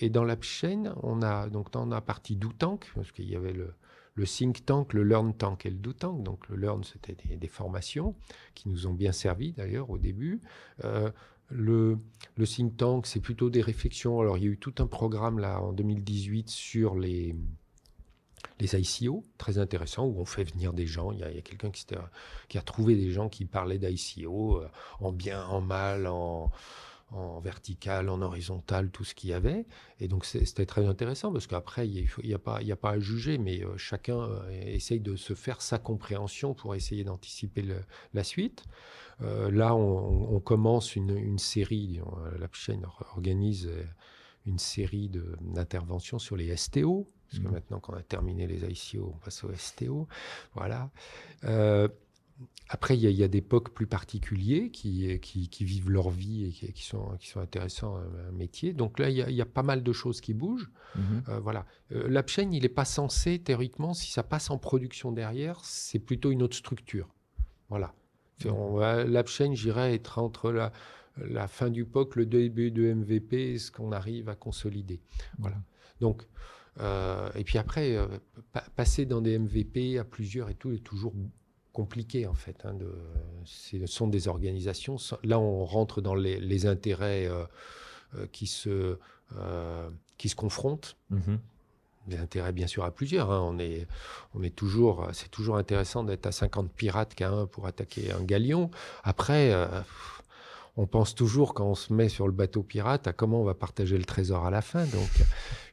et dans l'AppChain, on a donc dans la partie do tank, parce qu'il y avait le, le think tank, le learn tank et le do tank. Donc, le learn, c'était des, des formations qui nous ont bien servi d'ailleurs au début. Euh, le, le think tank, c'est plutôt des réflexions. Alors, il y a eu tout un programme là en 2018 sur les, les ICO, très intéressant, où on fait venir des gens. Il y a, quelqu'un qui, a trouvé des gens qui parlaient d'ICO euh, en bien, en mal, en, vertical, en horizontal, tout ce qu'il y avait. Et donc, c'était très intéressant parce qu'après, il n'y a, pas- à juger, mais euh, chacun euh, essaye de se faire sa compréhension pour essayer d'anticiper la suite. Là, on, commence une, une série, la chaîne organise une série d'interventions sur les STO, parce que Mhm. maintenant qu'on a terminé les ICO, on passe aux STO. Voilà. Euh, après, il y, a- il y a des POC plus particuliers qui, qui, qui vivent leur vie et qui, qui sont, qui sont intéressants à un métier. Donc là, il y, a, il y a pas mal de choses qui bougent. Mhm. Euh, voilà. Euh, L'AppChain, il n'est pas censé, théoriquement, si ça passe en production derrière, c'est plutôt une autre structure. Voilà. Va- L'AppChain, j'irais être entre la, la fin du POC, le début de MVP, et ce qu'on arrive à consolider. Voilà. Donc, euh, et puis après, euh, pa- passer dans des MVP à plusieurs et tout est toujours compliqué en fait. hein, de, ce sont des organisations. Là, on rentre dans les, les intérêts euh, qui, se, qui se confrontent Mhm. des intérêts bien sûr à plusieurs. hein. On est, on est toujours, c'est toujours intéressant d'être à 50 pirates qu'à un pour attaquer un galion. Après, on pense toujours quand on se met sur le bateau pirate à comment on va partager le trésor à la fin. Donc,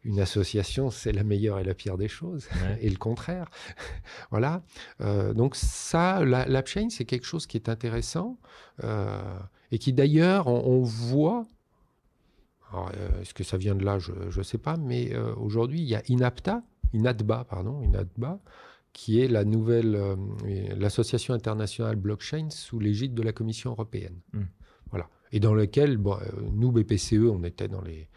une association, c'est la meilleure et la pire des choses, Ouais. et le contraire. voilà. Euh, donc ça, la- l'AppChain, c'est quelque chose qui est intéressant euh, et qui d'ailleurs, on, on voit euh, est-ce que ça vient de là? Je ne sais pas. Mais euh, aujourd'hui, il y a INAPTA, INADBA, pardon, INADBA, qui est la nouvelle, l'association internationale blockchain sous l'égide de la Commission européenne. Mm. Et dans lequel, bon, euh, nous, BPCE, on était dans les,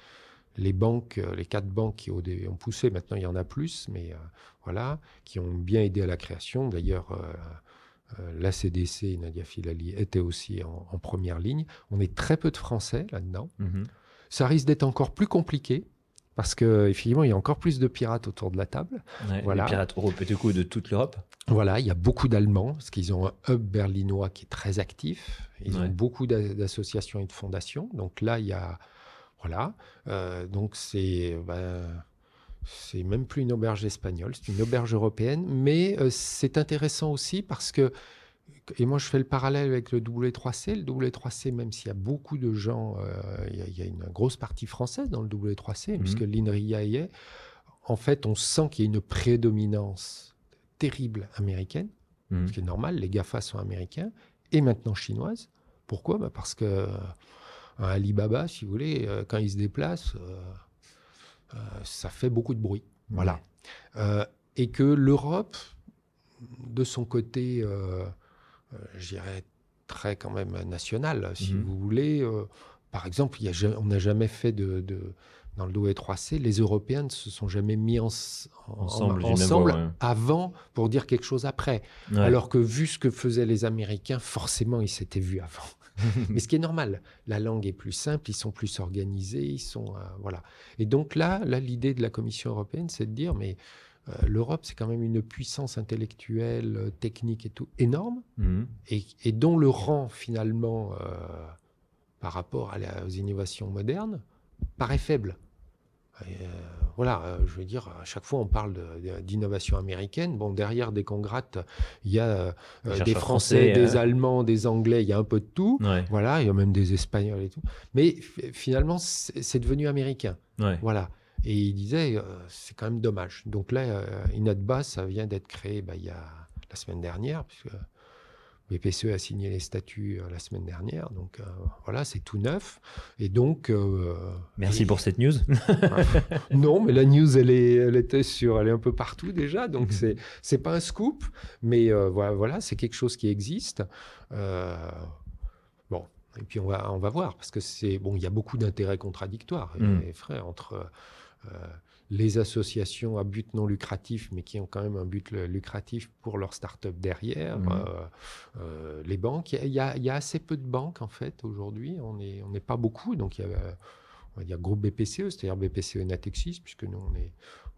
les banques, euh, les quatre banques qui ont poussé, maintenant il y en a plus, mais euh, voilà, qui ont bien aidé à la création. D'ailleurs, euh, euh, la CDC, Nadia Filali, était aussi en, en première ligne. On est très peu de Français là-dedans. Mhm. Ça risque d'être encore plus compliqué parce que effectivement, il y a encore plus de pirates autour de la table. Ouais, Voilà. Les pirates européens du coup de toute l'Europe. Voilà, il y a beaucoup d'Allemands parce qu'ils ont un hub berlinois qui est très actif. Ils Ouais. ont beaucoup d'a- d'associations et de fondations. Donc là, il y a voilà. Euh, donc c'est ben, c'est même plus une auberge espagnole, c'est une auberge européenne. Mais euh, c'est intéressant aussi parce que et moi, je fais le parallèle avec le W3C. Le W3C, même s'il y a beaucoup de gens, euh, il y a- il y, a une grosse partie française dans le W3C, Mhm. puisque l'INRIA y est. En fait, on sent qu'il y a une prédominance terrible américaine, Mhm. ce qui est normal. Les GAFA sont américains et maintenant chinoises. Pourquoi? Bah, Parce que euh, un Alibaba, si vous voulez, euh, quand il se déplace, euh, ça fait beaucoup de bruit. Voilà. Euh, et que l'Europe, de son côté, euh, je dirais, très quand même national, si Mhm. vous voulez. euh, par exemple, il y a ja- on n'a jamais fait de, de- dans le DOE 3C, les Européens ne se sont jamais mis en- en- Ensemble en- ouais. avant pour dire quelque chose après. Ouais. Alors que vu ce que faisaient les Américains, forcément, ils s'étaient vus avant. Mais ce qui est normal, la langue est plus simple, ils sont plus organisés, ils sont euh, voilà. Et donc là, là, l'idée de la Commission européenne, c'est de dire, mais l'Europe, c'est quand même une puissance intellectuelle, euh, technique et tout énorme, Mhm. et, et dont le rang finalement euh, par rapport à la- aux innovations modernes paraît faible. Et, euh, voilà, euh, je veux dire, à chaque fois on parle d'innovation américaine. Bon, derrière des congrates, il y a euh, Des Français, français, des euh. Allemands, des Anglais, il y a un peu de tout. Ouais, Voilà, il y a même des Espagnols et tout. Mais finalement, c'est c'est devenu américain. ouais. Voilà. Et il disait, euh, c'est quand même dommage. Donc là, euh, INATBA, ça vient d'être créé bah, il y a la semaine dernière, puisque BPCE a signé les statuts euh, la semaine dernière. Donc euh, voilà, c'est tout neuf. Et donc. Merci et- pour cette news. non, mais la news, elle, est, elle était sur, elle est un peu partout déjà, donc c'est c'est pas un scoop, mais voilà, c'est quelque chose qui existe. Bon, et puis on va, on va voir parce que c'est bon, il y a beaucoup d'intérêts contradictoires, Mm. et frère, entre les associations à but non lucratif, mais qui ont quand même un but lucratif pour leur start-up derrière, Mhm. euh, euh, les banques. Il y a- y, y assez peu de banques en fait aujourd'hui. On n'est on n'est pas beaucoup, donc il y a on va dire groupe BPCE, c'est-à-dire BPCE Natexis, puisque nous, on, est,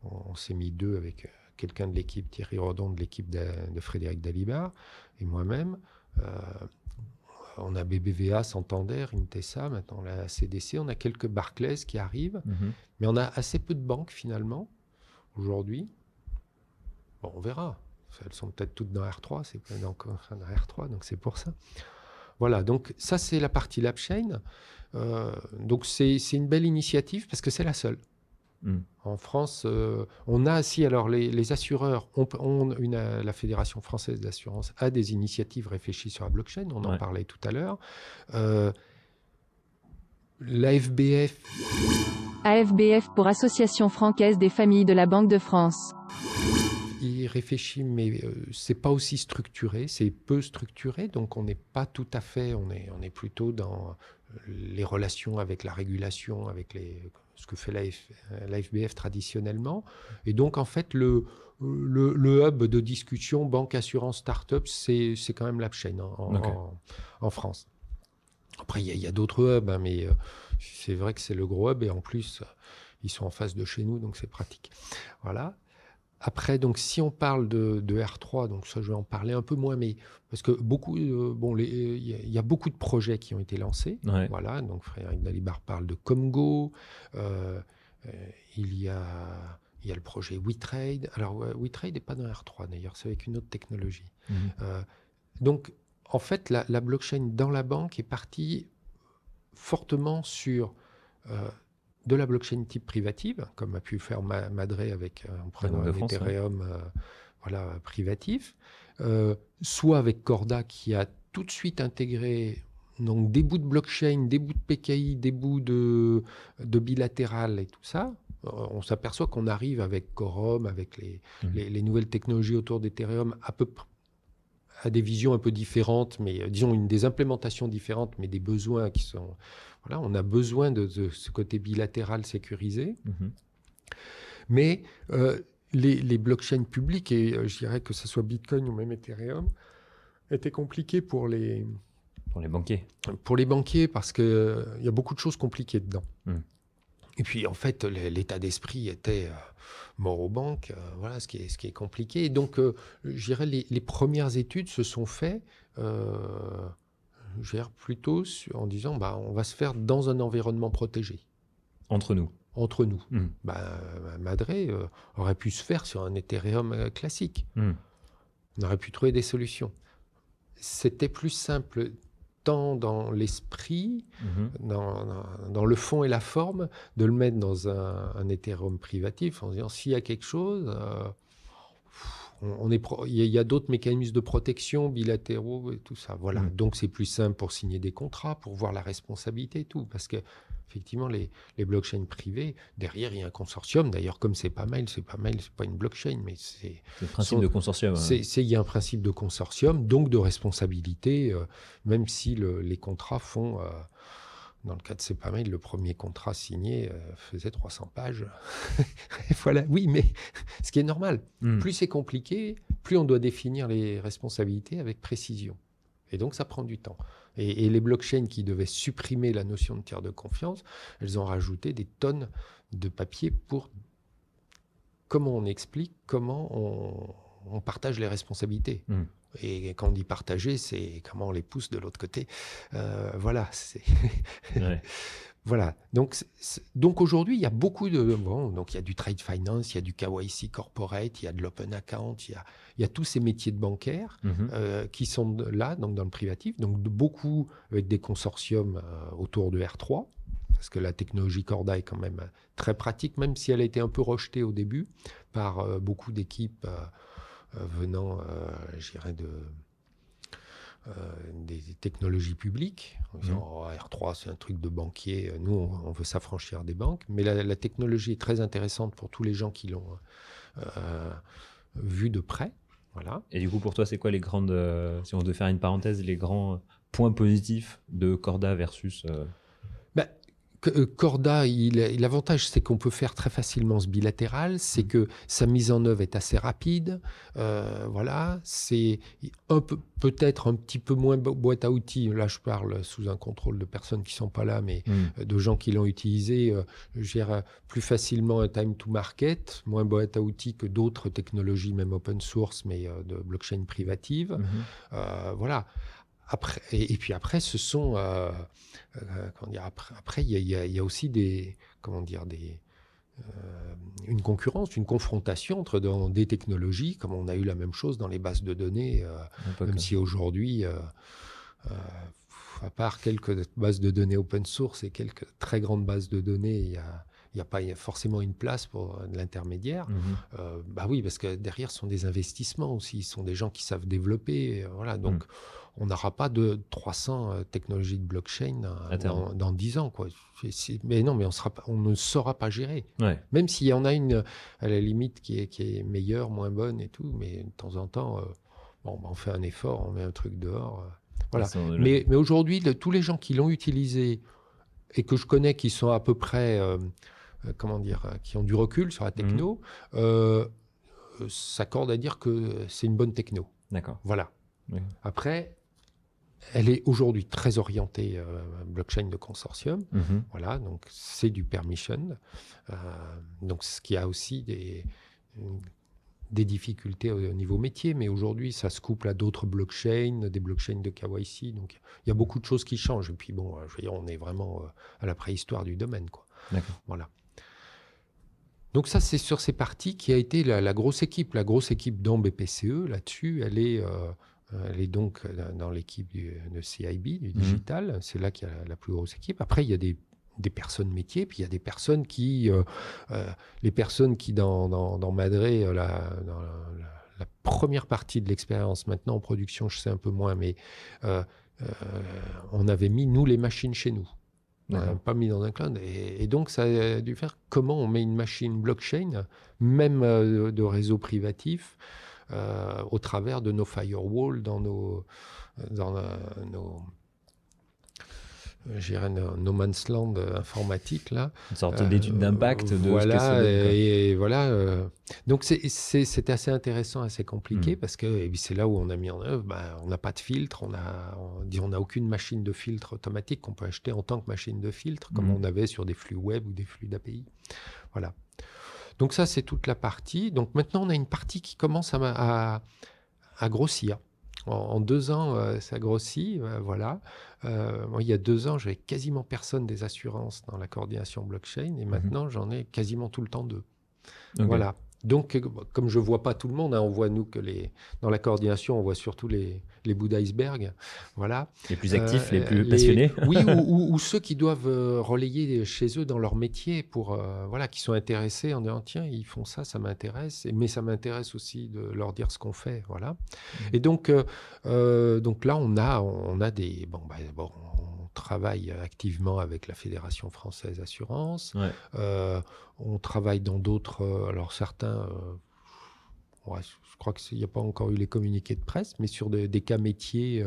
on, on s'est mis deux avec euh, quelqu'un de l'équipe, Thierry Rodon, de l'équipe de, de Frédéric Dalibard, et moi-même. Euh, on a BBVA, Santander, Intesa, maintenant la CDC, on a quelques Barclays qui arrivent, Mhm. mais on a assez peu de banques finalement, aujourd'hui. Bon, on verra. Elles sont peut-être toutes dans R3, c'est pas encore dans R3, donc c'est pour ça. Voilà, donc ça c'est la partie LabChain. Euh, donc c'est c'est une belle initiative parce que c'est la seule. Mm. En France, euh, on a aussi, alors les, les assureurs, une, euh, la Fédération française d'assurance a des initiatives réfléchies sur la blockchain, on en parlait tout à l'heure. Euh, L'AFBF AFBF pour Association francaise des familles de la Banque de France. il réfléchit, mais euh, c'est pas aussi structuré, c'est peu structuré, donc on n'est pas tout à fait, on est, on est plutôt dans euh, les relations avec la régulation, avec les, ce que fait l'AF l'AFBF traditionnellement. Et donc, en fait, le, le, le hub de discussion banque, assurance, start-up, c'est quand même l'AppChain en, en, Ok. en- en France. Après, il y a, d'autres hubs, hein, mais euh, c'est vrai que c'est le gros hub, et en plus, euh, ils sont en face de chez nous, donc c'est pratique. Voilà. Après, donc, si on parle de, de R3, donc ça, je vais en parler un peu moins, mais parce que beaucoup, euh, bon, il y, a- il y a beaucoup de projets qui ont été lancés. Ouais. Voilà, donc Frédéric Dalibar parle de Comgo. euh, euh, il y a, il y a le projet WeTrade. Alors, WeTrade n'est pas dans R3 d'ailleurs, c'est avec une autre technologie. Euh, donc, en fait, la, la blockchain dans la banque est partie fortement sur de la blockchain type privative, comme a pu faire Ma- Madré avec euh, en prenant un France. Ethereum euh, voilà, privatif, euh, soit avec Corda qui a tout de suite intégré donc des bouts de blockchain, des bouts de PKI, des bouts de, de bilatéral et tout ça. On s'aperçoit qu'on arrive avec Quorum, avec les, Mhm. les, les nouvelles technologies autour d'Ethereum à peu à des visions un peu différentes, mais disons une des implémentations différentes, mais des besoins qui sont voilà, on a besoin de, de ce côté bilatéral sécurisé. Mhm. Mais euh, les, les blockchains publiques, et euh, je dirais que ce soit Bitcoin ou même Ethereum, étaient compliqués pour les, Pour les banquiers. pour les banquiers parce qu'il il y a beaucoup de choses compliquées dedans. Mm. Et puis en fait, l'état d'esprit était euh, mort aux banques, euh, voilà ce qui est, ce qui est compliqué. Et donc, euh, je dirais, les, les premières études se sont faites, dirais, plutôt sur- en disant, bah, on va se faire dans un environnement protégé, Entre nous. entre nous. Mm. Bah, Madré euh, aurait pu se faire sur un Ethereum euh, classique. Mm. On aurait pu trouver des solutions. C'était plus simple tant dans l'esprit, Mhm. dans, dans- dans le fond et la forme, de le mettre dans un, un Ethereum privatif en disant s'il y a quelque chose, euh, on, on est pro- il y a, d'autres mécanismes de protection bilatéraux et tout ça. Voilà. Mm. Donc c'est plus simple pour signer des contrats, pour voir la responsabilité et tout. Parce que effectivement, les, les blockchains privées, derrière, il y a un consortium. D'ailleurs, comme c'est pas mail, c'est pas mail, c'est pas une blockchain, mais c'est C'est le principe Sont- de consortium. hein. c'est, c'est- il y a un principe de consortium, donc de responsabilité, euh, même si le- les contrats font, euh, dans le cas de C'est pas le premier contrat signé euh, faisait 300 pages. Voilà, oui, mais ce qui est normal. Mm. Plus c'est compliqué, plus on doit définir les responsabilités avec précision. Et donc, ça prend du temps. Et, les blockchains qui devaient supprimer la notion de tiers de confiance, elles ont rajouté des tonnes de papier pour comment on explique, comment on, partage les responsabilités. Mmh. Et quand on dit partager, c'est comment on les pousse de l'autre côté. Euh, voilà, c'est. Voilà. Donc, donc aujourd'hui, il y a beaucoup de. Bon, donc il y a du trade finance, il y a du KYC corporate, il y a de l'open account, il y a, il y a tous ces métiers de bancaires mhm. euh, qui sont là, donc dans le privatif. Donc beaucoup avec des consortiums euh, autour de R3, parce que la technologie Corda est quand même très pratique, même si elle a été un peu rejetée au début par beaucoup d'équipes venant, je dirais, de euh, des technologies publiques, en disant mmh. oh, R3 c'est un truc de banquier, nous on, veut s'affranchir des banques, mais la, technologie est très intéressante pour tous les gens qui l'ont euh, vu de près. Voilà. Et du coup pour toi c'est quoi les grandes, euh, si on devait faire une parenthèse, les grands points positifs de Corda versus... Euh, Corda, l'avantage, c'est qu'on peut faire très facilement ce bilatéral, c'est mm. que sa mise en œuvre est assez rapide. Euh, voilà, c'est peut-être un petit peu moins boîte à outils. Là, je parle sous un contrôle de personnes qui sont pas là, mais mm. euh, de gens qui l'ont utilisé. gère plus facilement un time to market, moins boîte à outils que d'autres technologies, même open source, mais de blockchain privative. Mm-hmm. voilà. Après, et, puis après, ce sont euh, dire, après, il y, y, a aussi des, comment dire, des, euh, une concurrence, une confrontation entre dans des technologies, comme on a eu la même chose dans les bases de données, euh, même si aujourd'hui, à part quelques bases de données open source et quelques très grandes bases de données, il y a, il n'y a pas forcément une place pour l'intermédiaire. Mhm. bah oui, parce que derrière, ce sont des investissements aussi. Ce sont des gens qui savent développer. voilà, donc, mm on n'aura pas de 300 euh, technologies de blockchain dans, dans, 10 ans. Quoi. Mais non, mais on, sera, on ne saura pas gérer. Même s'il y en a une, à la limite, qui est, qui est meilleure, moins bonne et tout, mais de temps en temps, euh, bon, bah, on fait un effort, on met un truc dehors. Euh, voilà. Mais, mais aujourd'hui, tous les gens qui l'ont utilisé et que je connais qui sont à peu près, comment dire, qui ont du recul sur la techno, mmh. s'accordent à dire que c'est une bonne techno. D'accord. Voilà. Après, elle est aujourd'hui très orientée euh, blockchain de consortium. Mhm. Voilà, donc c'est du permission. Euh, donc ce qui a aussi des, des difficultés au niveau métier, mais aujourd'hui ça se couple à d'autres blockchains, des blockchains de KYC. Donc il y a beaucoup de choses qui changent. Et puis bon, je veux dire, on est vraiment euh, à la préhistoire du domaine. Quoi. Voilà. Donc ça, c'est sur ces parties qui a été la, grosse équipe. La grosse équipe dans BPCE, là-dessus, elle est euh, elle est donc euh, dans l'équipe de CIB, du mhm. digital. C'est là qu'il y a la, plus grosse équipe. Après, il y a des, personnes métiers, puis il y a des personnes qui, euh, les personnes qui dans, dans, Madré, la, dans la, première partie de l'expérience, maintenant en production, je sais un peu moins, mais on avait mis, nous, les machines chez nous. On pas mis dans un cloud. Et, donc, ça a dû faire comment on met une machine blockchain, même de réseau privatif, euh, au travers de nos firewalls, dans nos, dans euh, nos euh, no man's land informatique là. Une sorte d'étude d'impact. voilà et, voilà. donc c'était assez intéressant, assez compliqué hmm. parce que c'est là où on a mis en œuvre. Ben, on n'a pas de filtre, on a on dit on n'a aucune machine de filtre automatique qu'on peut acheter en tant que machine de filtre comme hmm. on avait sur des flux web ou des flux d'API. Voilà. Donc ça, c'est toute la partie. Donc maintenant, on a une partie qui commence à, grossir. En, deux ans, euh, ça grossit, euh, voilà. Euh, il y a deux ans, j'avais quasiment personne des assurances dans la coordination blockchain, et mhm. maintenant, j'en ai quasiment tout le temps deux. Voilà. Donc, comme je vois pas tout le monde, hein, on voit nous que les dans la coordination, on voit surtout les, les bouts d'iceberg, voilà. Les plus actifs, les euh, plus passionnés. oui, ou, ceux qui doivent euh, relayer chez eux dans leur métier pour euh, voilà, qui sont intéressés en disant tiens ils font ça, ça m'intéresse, mais ça m'intéresse aussi de leur dire ce qu'on fait, voilà. Mmh. Et donc donc là on a on a des bon, bah, bon travaille activement avec la Fédération française assurance. Euh, on travaille dans d'autres. Euh, alors certains. Euh, je crois qu'il n'y a pas encore eu les communiqués de presse, mais sur des, cas métiers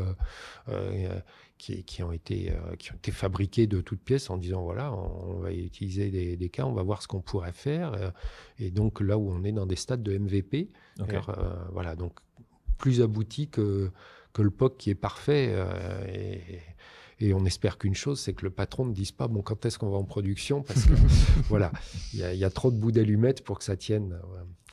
qui, ont été, qui ont été fabriqués de toutes pièces en disant voilà, on, va utiliser des, cas, on va voir ce qu'on pourrait faire. et donc là où on est dans des stades de MVP, voilà, donc plus abouti que, que le POC qui est parfait. et, et on espère qu'une chose, c'est que le patron ne dise pas bon quand est-ce qu'on va en production parce que voilà, il y, a trop de bouts d'allumettes pour que ça tienne.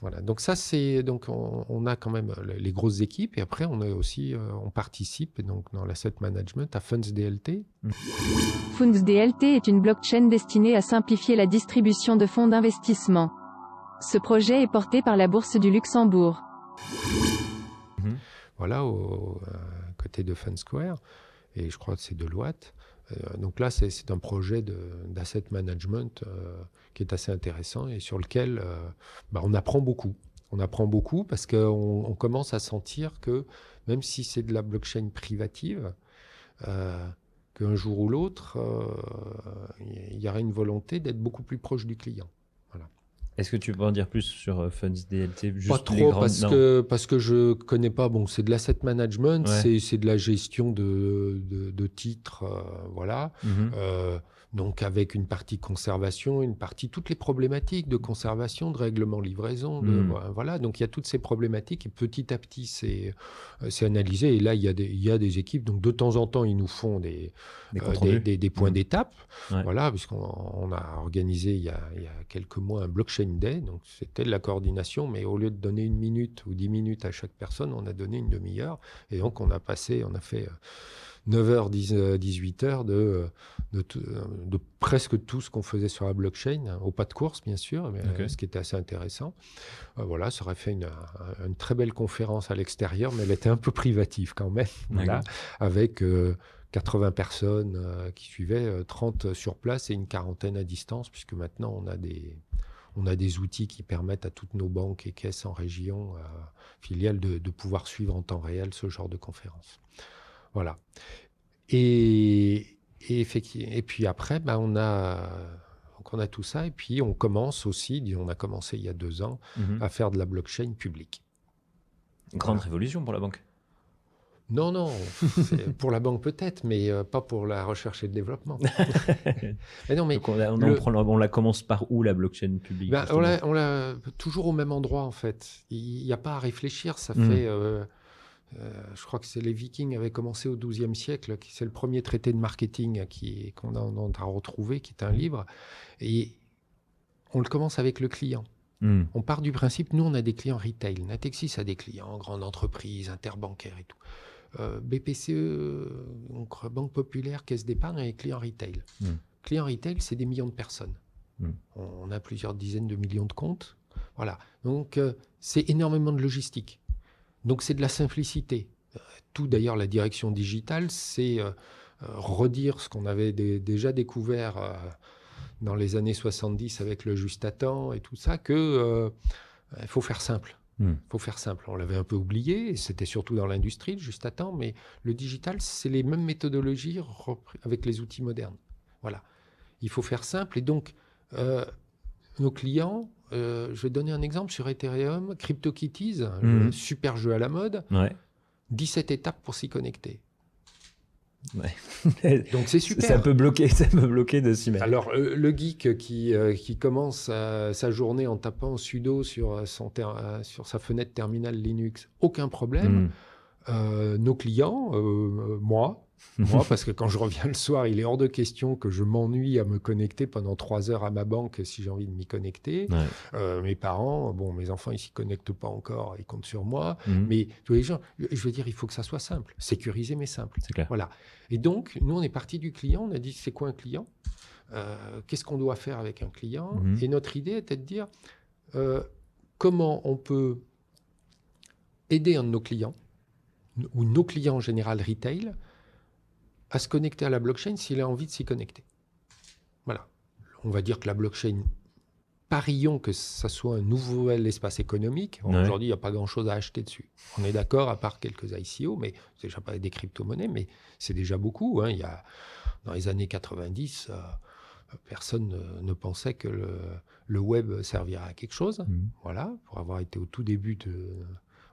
Voilà. Donc ça c'est donc on, a quand même les grosses équipes et après on est aussi on participe donc dans l'asset management à Funds DLT. Funds DLT est une blockchain destinée à simplifier la distribution de fonds d'investissement. Ce projet est porté par la Bourse du Luxembourg. Mhm. Voilà, au, côté de FundSquare, et je crois que c'est Deloitte. Euh, donc là, c'est un projet d'asset management euh, qui est assez intéressant et sur lequel euh, bah, on apprend beaucoup. On apprend beaucoup parce qu'on on commence à sentir que même si c'est de la blockchain privative, qu'un jour ou l'autre, il y aura une volonté d'être beaucoup plus proche du client. Est-ce que tu peux en dire plus sur euh, Funds DLT Pas trop, parce, que, parce que je connais pas. Bon, c'est de l'asset management, c'est de la gestion de, de, titres, euh, voilà. Mhm. Euh, donc avec une partie conservation, une partie toutes les problématiques de conservation, de règlement livraison, de, hmm. voilà. Donc il y a toutes ces problématiques et petit à petit c'est euh, c'est analysé. Et là il y a des il y a des équipes. Donc de temps en temps ils nous font des des, euh, points hmm. d'étape, voilà puisqu'on a organisé il y a, il y a quelques mois un blockchain day. Donc c'était de la coordination. Mais au lieu de donner une minute ou dix minutes à chaque personne on a donné une demi-heure. Et donc on a passé on a fait euh, 9h, 18h de, de, de, presque tout ce qu'on faisait sur la blockchain, au pas de course bien sûr, mais, ce qui était assez intéressant. Euh, voilà, ça aurait fait une, une, très belle conférence à l'extérieur, mais elle était un peu privative quand même, voilà, avec 80 euh, personnes euh, qui suivaient, 30 sur place et une quarantaine à distance, puisque maintenant on a des, on a des outils qui permettent à toutes nos banques et caisses en région, filiales, de, de, pouvoir suivre en temps réel ce genre de conférence. Voilà. Et, effectivement, et puis après, ben, on, a, on a tout ça. Et puis on commence aussi, on a commencé il y a deux ans, mhm. à faire de la blockchain publique. Grande révolution pour la banque. Non, non, pour la banque peut-être, mais euh, pas pour la recherche et le développement. mais non, mais on, la commence par où la blockchain publique ben, On l'a toujours au même endroit en fait. Il n'y a pas à réfléchir. Ça mhm. fait euh, je crois que c'est les Vikings avaient commencé au XIIe siècle, c'est le premier traité de marketing qu'on a, a, retrouvé, qui est un livre. Et on le commence avec le client. Hmm. On part du principe, nous on a des clients retail, Natexis a des clients, grandes entreprises, interbancaires et tout. Euh, BPCE, donc Banque Populaire, Caisse d'épargne, et clients retail. Hmm. Clients retail, c'est des millions de personnes. Hmm. On, a plusieurs dizaines de millions de comptes. Voilà. Donc euh, c'est énormément de logistique. Donc c'est de la simplicité. Euh, tout d'ailleurs, la direction digitale, c'est euh, euh, redire ce qu'on avait déjà découvert dans les années 70 avec le juste à temps et tout ça, que il faut faire simple. Il hmm. faut faire simple. On l'avait un peu oublié, c'était surtout dans l'industrie, le juste à temps, mais le digital, c'est les mêmes méthodologies avec les outils modernes. Voilà. Il faut faire simple et donc nos clients euh, je vais donner un exemple sur Ethereum, CryptoKitties, mhm. super jeu à la mode. 17 étapes pour s'y connecter. Donc c'est super. Ça peut bloquer, ça peut bloquer de s'y mettre. Alors euh, le geek qui, euh, qui commence sa journée en tapant sudo sur, son sur sa fenêtre terminale Linux, aucun problème. Mhm. nos clients, moi, moi, parce que quand je reviens le soir, il est hors de question que je m'ennuie à me connecter pendant trois heures à ma banque si j'ai envie de m'y connecter. Euh, mes parents, bon, mes enfants, ils s'y connectent pas encore, ils comptent sur moi. Mhm. Mais tous les gens, je veux dire, il faut que ça soit simple, sécurisé mais simple. Clair. Voilà. Et donc, nous, on est parti du client. On a dit, c'est quoi un client? Euh, Qu'est-ce qu'on doit faire avec un client? Mhm. Et notre idée était de dire euh, comment on peut aider un de nos clients ou nos clients en général retail à se connecter à la blockchain s'il a envie de s'y connecter. Voilà. On va dire que la blockchain, parions que ça soit un nouvel espace économique. Aujourd'hui, il n'y a pas grand-chose à acheter dessus. On est d'accord, à part quelques ICO, mais c'est déjà pas des crypto-monnaies, mais c'est déjà beaucoup. Hein. Il y a, dans les années 90, euh, personne ne, pensait que le, web servirait à quelque chose. Mmh. Voilà, pour avoir été au tout début de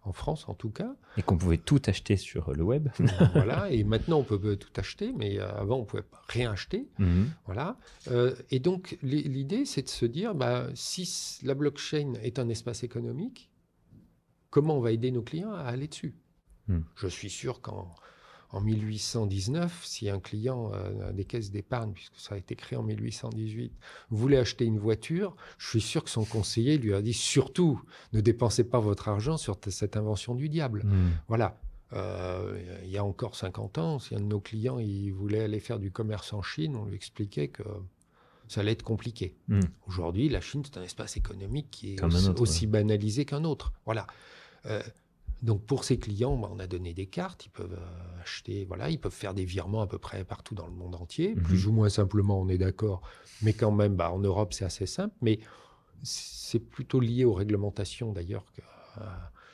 en France en tout cas. Et qu'on pouvait tout acheter sur le web. voilà, et maintenant on peut tout acheter, mais euh, avant on pouvait rien acheter. Mhm. Voilà. Euh, et donc l'idée c'est de se dire, bah, si la blockchain est un espace économique, comment on va aider nos clients à aller dessus? Hmm. Je suis sûr qu'en en 1819, si un client euh, des caisses d'épargne, puisque ça a été créé en 1818, voulait acheter une voiture, je suis sûr que son conseiller lui a dit surtout ne dépensez pas votre argent sur cette invention du diable. Hmm. Voilà. Euh, il y a encore 50 ans, si un de nos clients il voulait aller faire du commerce en Chine, on lui expliquait que ça allait être compliqué. Hmm. Aujourd'hui, la Chine, c'est un espace économique qui est aussi, banalisé qu'un autre. Voilà. Euh, donc pour ces clients, bah, on a donné des cartes, ils peuvent euh, acheter, voilà, ils peuvent faire des virements à peu près partout dans le monde entier, mhm. plus ou moins simplement, on est d'accord, mais quand même, bah, en Europe, c'est assez simple, mais c'est plutôt lié aux réglementations d'ailleurs que, euh,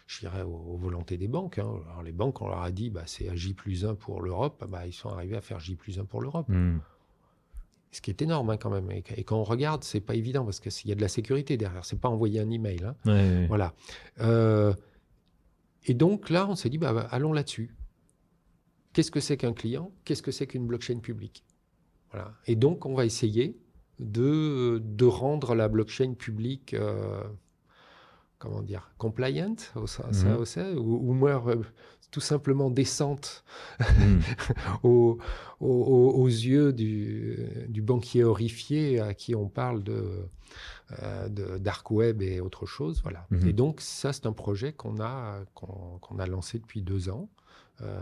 je dirais, aux, volontés des banques. Hein. Alors les banques, on leur a dit, bah, c'est J plus 1 pour l'Europe, bah, ils sont arrivés à faire J plus 1 pour l'Europe. Mhm. Ce qui est énorme hein, quand même. Et, quand on regarde, c'est pas évident parce qu'il y a de la sécurité derrière. C'est pas envoyer un email. Hein. Voilà. Euh, et donc là, on s'est dit, bah, bah, allons là-dessus. Qu'est-ce que c'est qu'un client? Qu'est-ce que c'est qu'une blockchain publique? Voilà. Et donc, on va essayer de, de rendre la blockchain publique, euh, comment dire, compliant, mmh. ou, ou, moins tout simplement décente mmh. aux, aux, yeux du, du, banquier horrifié à qui on parle de euh, de dark web et autre chose. Voilà. Mhm. Et donc ça, c'est un projet qu'on a qu'on a lancé depuis deux ans, euh,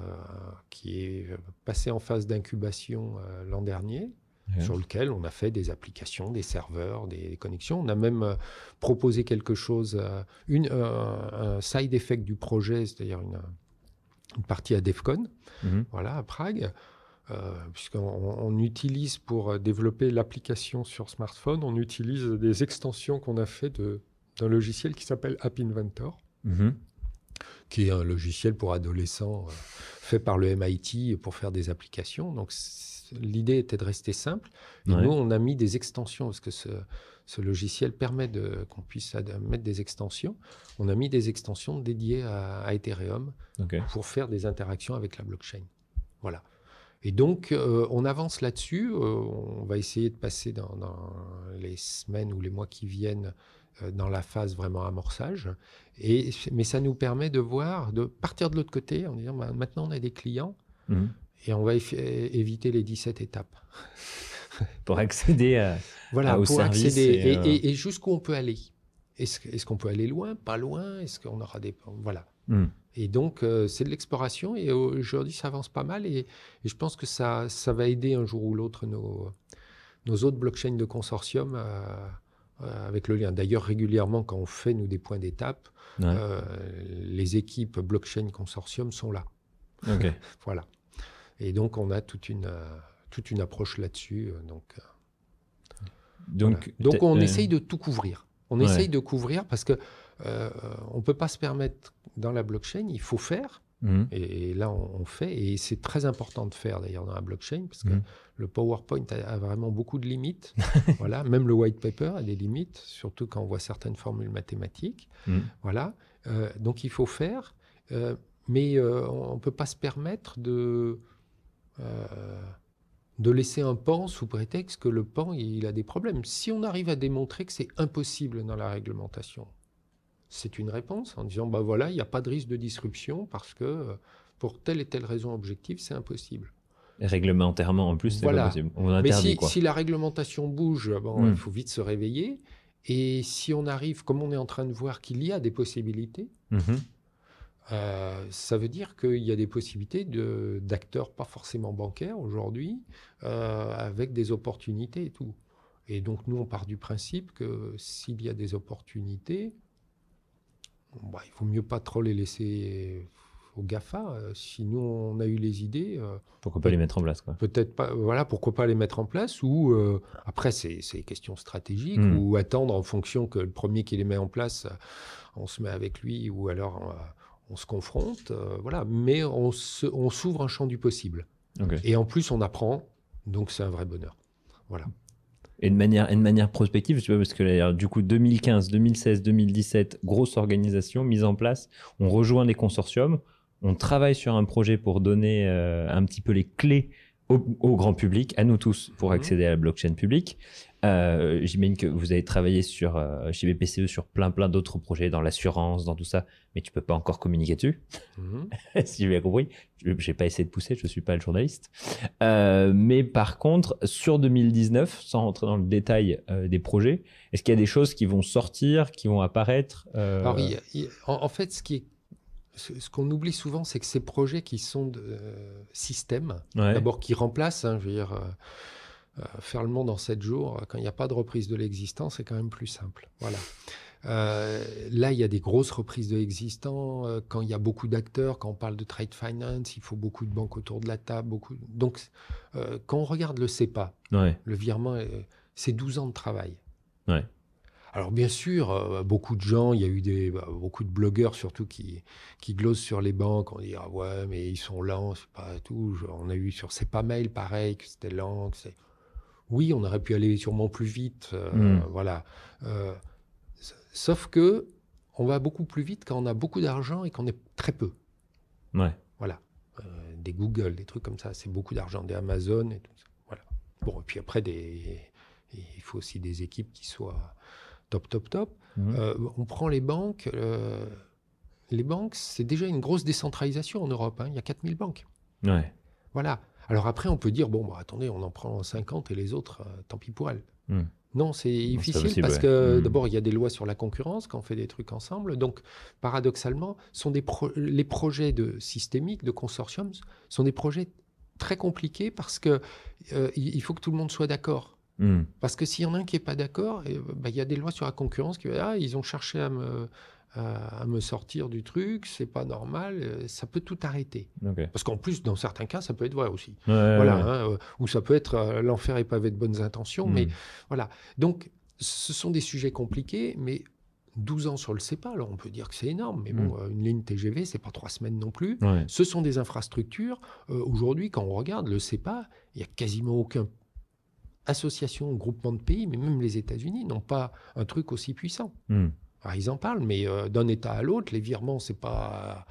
qui est passé en phase d'incubation euh, l'an dernier. sur lequel on a fait des applications, des serveurs, des connexions. On a même proposé quelque chose, une, un side effect du projet, c'est-à-dire une, partie à DEFCON, mhm. voilà, à Prague, euh, puisqu'on utilise pour développer l'application sur smartphone, on utilise des extensions qu'on a fait d'un logiciel qui s'appelle App Inventor, mhm. qui est un logiciel pour adolescents euh, fait par le MIT pour faire des applications. Donc l'idée était de rester simple. Et nous, on a mis des extensions parce que ce, ce logiciel permet qu'on puisse mettre des extensions. On a mis des extensions dédiées à, Ethereum pour faire des interactions avec la blockchain. Voilà. Et donc, euh, on avance là-dessus. Euh, on va essayer de passer dans, les semaines ou les mois qui viennent euh, dans la phase vraiment amorçage. Et, mais ça nous permet de voir, de partir de l'autre côté en disant bah, maintenant on a des clients mhm. et on va éviter les 17 étapes. pour accéder à, voilà, au pour service Accéder et, et, jusqu'où on peut aller? Est-ce qu'on peut aller loin, pas loin? Est-ce qu'on aura des... Voilà. Hmm. Et donc, euh, c'est de l'exploration. Et aujourd'hui, ça avance pas mal. Et, je pense que ça, ça va aider un jour ou l'autre nos, nos autres blockchains de consortium euh, euh, avec le lien. D'ailleurs, régulièrement, quand on fait, nous, des points d'étape, les équipes blockchain consortium sont là. voilà. Et donc, on a toute une, toute une approche là-dessus. donc, donc, donc, on essaye de tout couvrir. On essaye de couvrir parce que euh, on ne peut pas se permettre dans la blockchain, il faut faire. Mhm. Et, là, on, fait. Et c'est très important de faire d'ailleurs dans la blockchain parce que mhm. le PowerPoint a, vraiment beaucoup de limites. voilà, même le white paper a des limites, surtout quand on voit certaines formules mathématiques. Mhm. Voilà. Euh, donc il faut faire, euh, mais on ne peut pas se permettre de de laisser un pan sous prétexte que le pan il a des problèmes. Si on arrive à démontrer que c'est impossible dans la réglementation, c'est une réponse en disant bah voilà, il n'y a pas de risque de disruption parce que euh, pour telle et telle raison objective, c'est impossible. Réglementairement, en plus, c'est voilà. pas possible. On interdit, Mais si, la réglementation bouge, bon, il hmm. faut vite se réveiller. Et si on arrive, comme on est en train de voir qu'il y a des possibilités, mhm. Euh, ça veut dire qu'il y a des possibilités d'acteurs pas forcément bancaires aujourd'hui, euh, avec des opportunités et tout. Et donc nous, on part du principe que s'il y a des opportunités, bah, il vaut mieux pas trop les laisser aux GAFA. Si nous, on a eu les idées. Euh, pourquoi pas les mettre en place Peut-être pas. Voilà, pourquoi pas les mettre en place Ou euh, après, c'est question stratégique, hmm. ou attendre en fonction que le premier qui les met en place, on se met avec lui, ou alors euh, on se confronte. voilà, mais on s'ouvre un champ du possible. Et en plus, on apprend, donc c'est un vrai bonheur. Voilà. Et de manière, et de manière prospective, sais pas, parce que du coup, 2015, 2016, 2017, grosse organisation mise en place. On rejoint des consortiums. On travaille sur un projet pour donner euh, un petit peu les clés au, grand public, à nous tous, pour Mhm. accéder à la blockchain publique. Euh, J'imagine que vous avez travaillé sur, euh, chez BPCE sur plein plein d'autres projets, dans l'assurance, dans tout ça, mais tu peux pas encore communiquer dessus, Mhm. si j'ai bien compris. Je n'ai pas essayé de pousser, je suis pas le journaliste. Euh, mais par contre, sur 2019, sans rentrer dans le détail euh, des projets, est-ce qu'il y a des choses qui vont sortir, qui vont apparaître Alors, il il en, en fait, ce qui est- ce, ce qu'on oublie souvent, c'est que ces projets qui sont de système, ouais. d'abord qui remplacent, hein, je veux dire, faire le monde en 7 jours, euh, quand il n'y a pas de reprise de l'existant, c'est quand même plus simple. Voilà. Euh, là, il y a des grosses reprises de l'existant. euh, quand il y a beaucoup d'acteurs, quand on parle de trade finance, il faut beaucoup de banques autour de la table. Beaucoup... Donc, euh, quand on regarde le CEPA, ouais. le virement, c'est 12 ans de travail. Ouais. Alors bien sûr, beaucoup de gens, il y a eu des, bah, beaucoup de blogueurs surtout qui, qui glosent sur les banques, on dit ah ouais mais ils sont lents, c'est pas tout. On a eu sur C'est pas mail pareil que c'était lent. que c'est- Oui, on aurait pu aller sûrement plus vite, euh, Mm. voilà. Euh, sauf que on va beaucoup plus vite quand on a beaucoup d'argent et qu'on est très peu. Ouais. Voilà. Euh, des Google, des trucs comme ça, c'est beaucoup d'argent, des Amazon et tout ça. Voilà. Bon, et puis après, des... il faut aussi des équipes qui soient top, top, top. Euh, on prend les banques. les banques, c'est déjà une grosse décentralisation en Europe. hein. Il y a 4000 banques. Ouais. Voilà. Alors après, on peut dire, bon, bah, attendez, on en prend 50 et les autres, euh, tant pis pour elles. Mm. Non, c'est difficile possible, parce que Mm. d'abord, il y a des lois sur la concurrence quand on fait des trucs ensemble. Donc, paradoxalement, sont des pro- les projets de systémiques, de consortiums, sont des projets très compliqués parce que euh, il faut que tout le monde soit d'accord. Mm. Parce que s'il y en a un qui n'est pas d'accord, eh, bah, il y a des lois sur la concurrence qui ah, ils ont cherché à me, à, à me sortir du truc, c'est pas normal, euh, ça peut tout arrêter. Parce qu'en plus, dans certains cas, ça peut être vrai aussi. Ouais, voilà, ouais. hein, euh, ou ça peut être euh, l'enfer est pavé de bonnes intentions, mais Mm. voilà. Donc, ce sont des sujets compliqués, mais 12 ans sur le CEPA, alors on peut dire que c'est énorme, mais bon, euh, une ligne TGV, c'est pas trois semaines non plus. Ouais. Ce sont des infrastructures. Euh, Aujourd'hui, quand on regarde le CEPA, il n'y a quasiment aucune association ou groupement de pays, mais même les États-Unis n'ont pas un truc aussi puissant. Mm. Alors, ils en parlent, mais euh, d'un État à l'autre, les virements, c'est pas.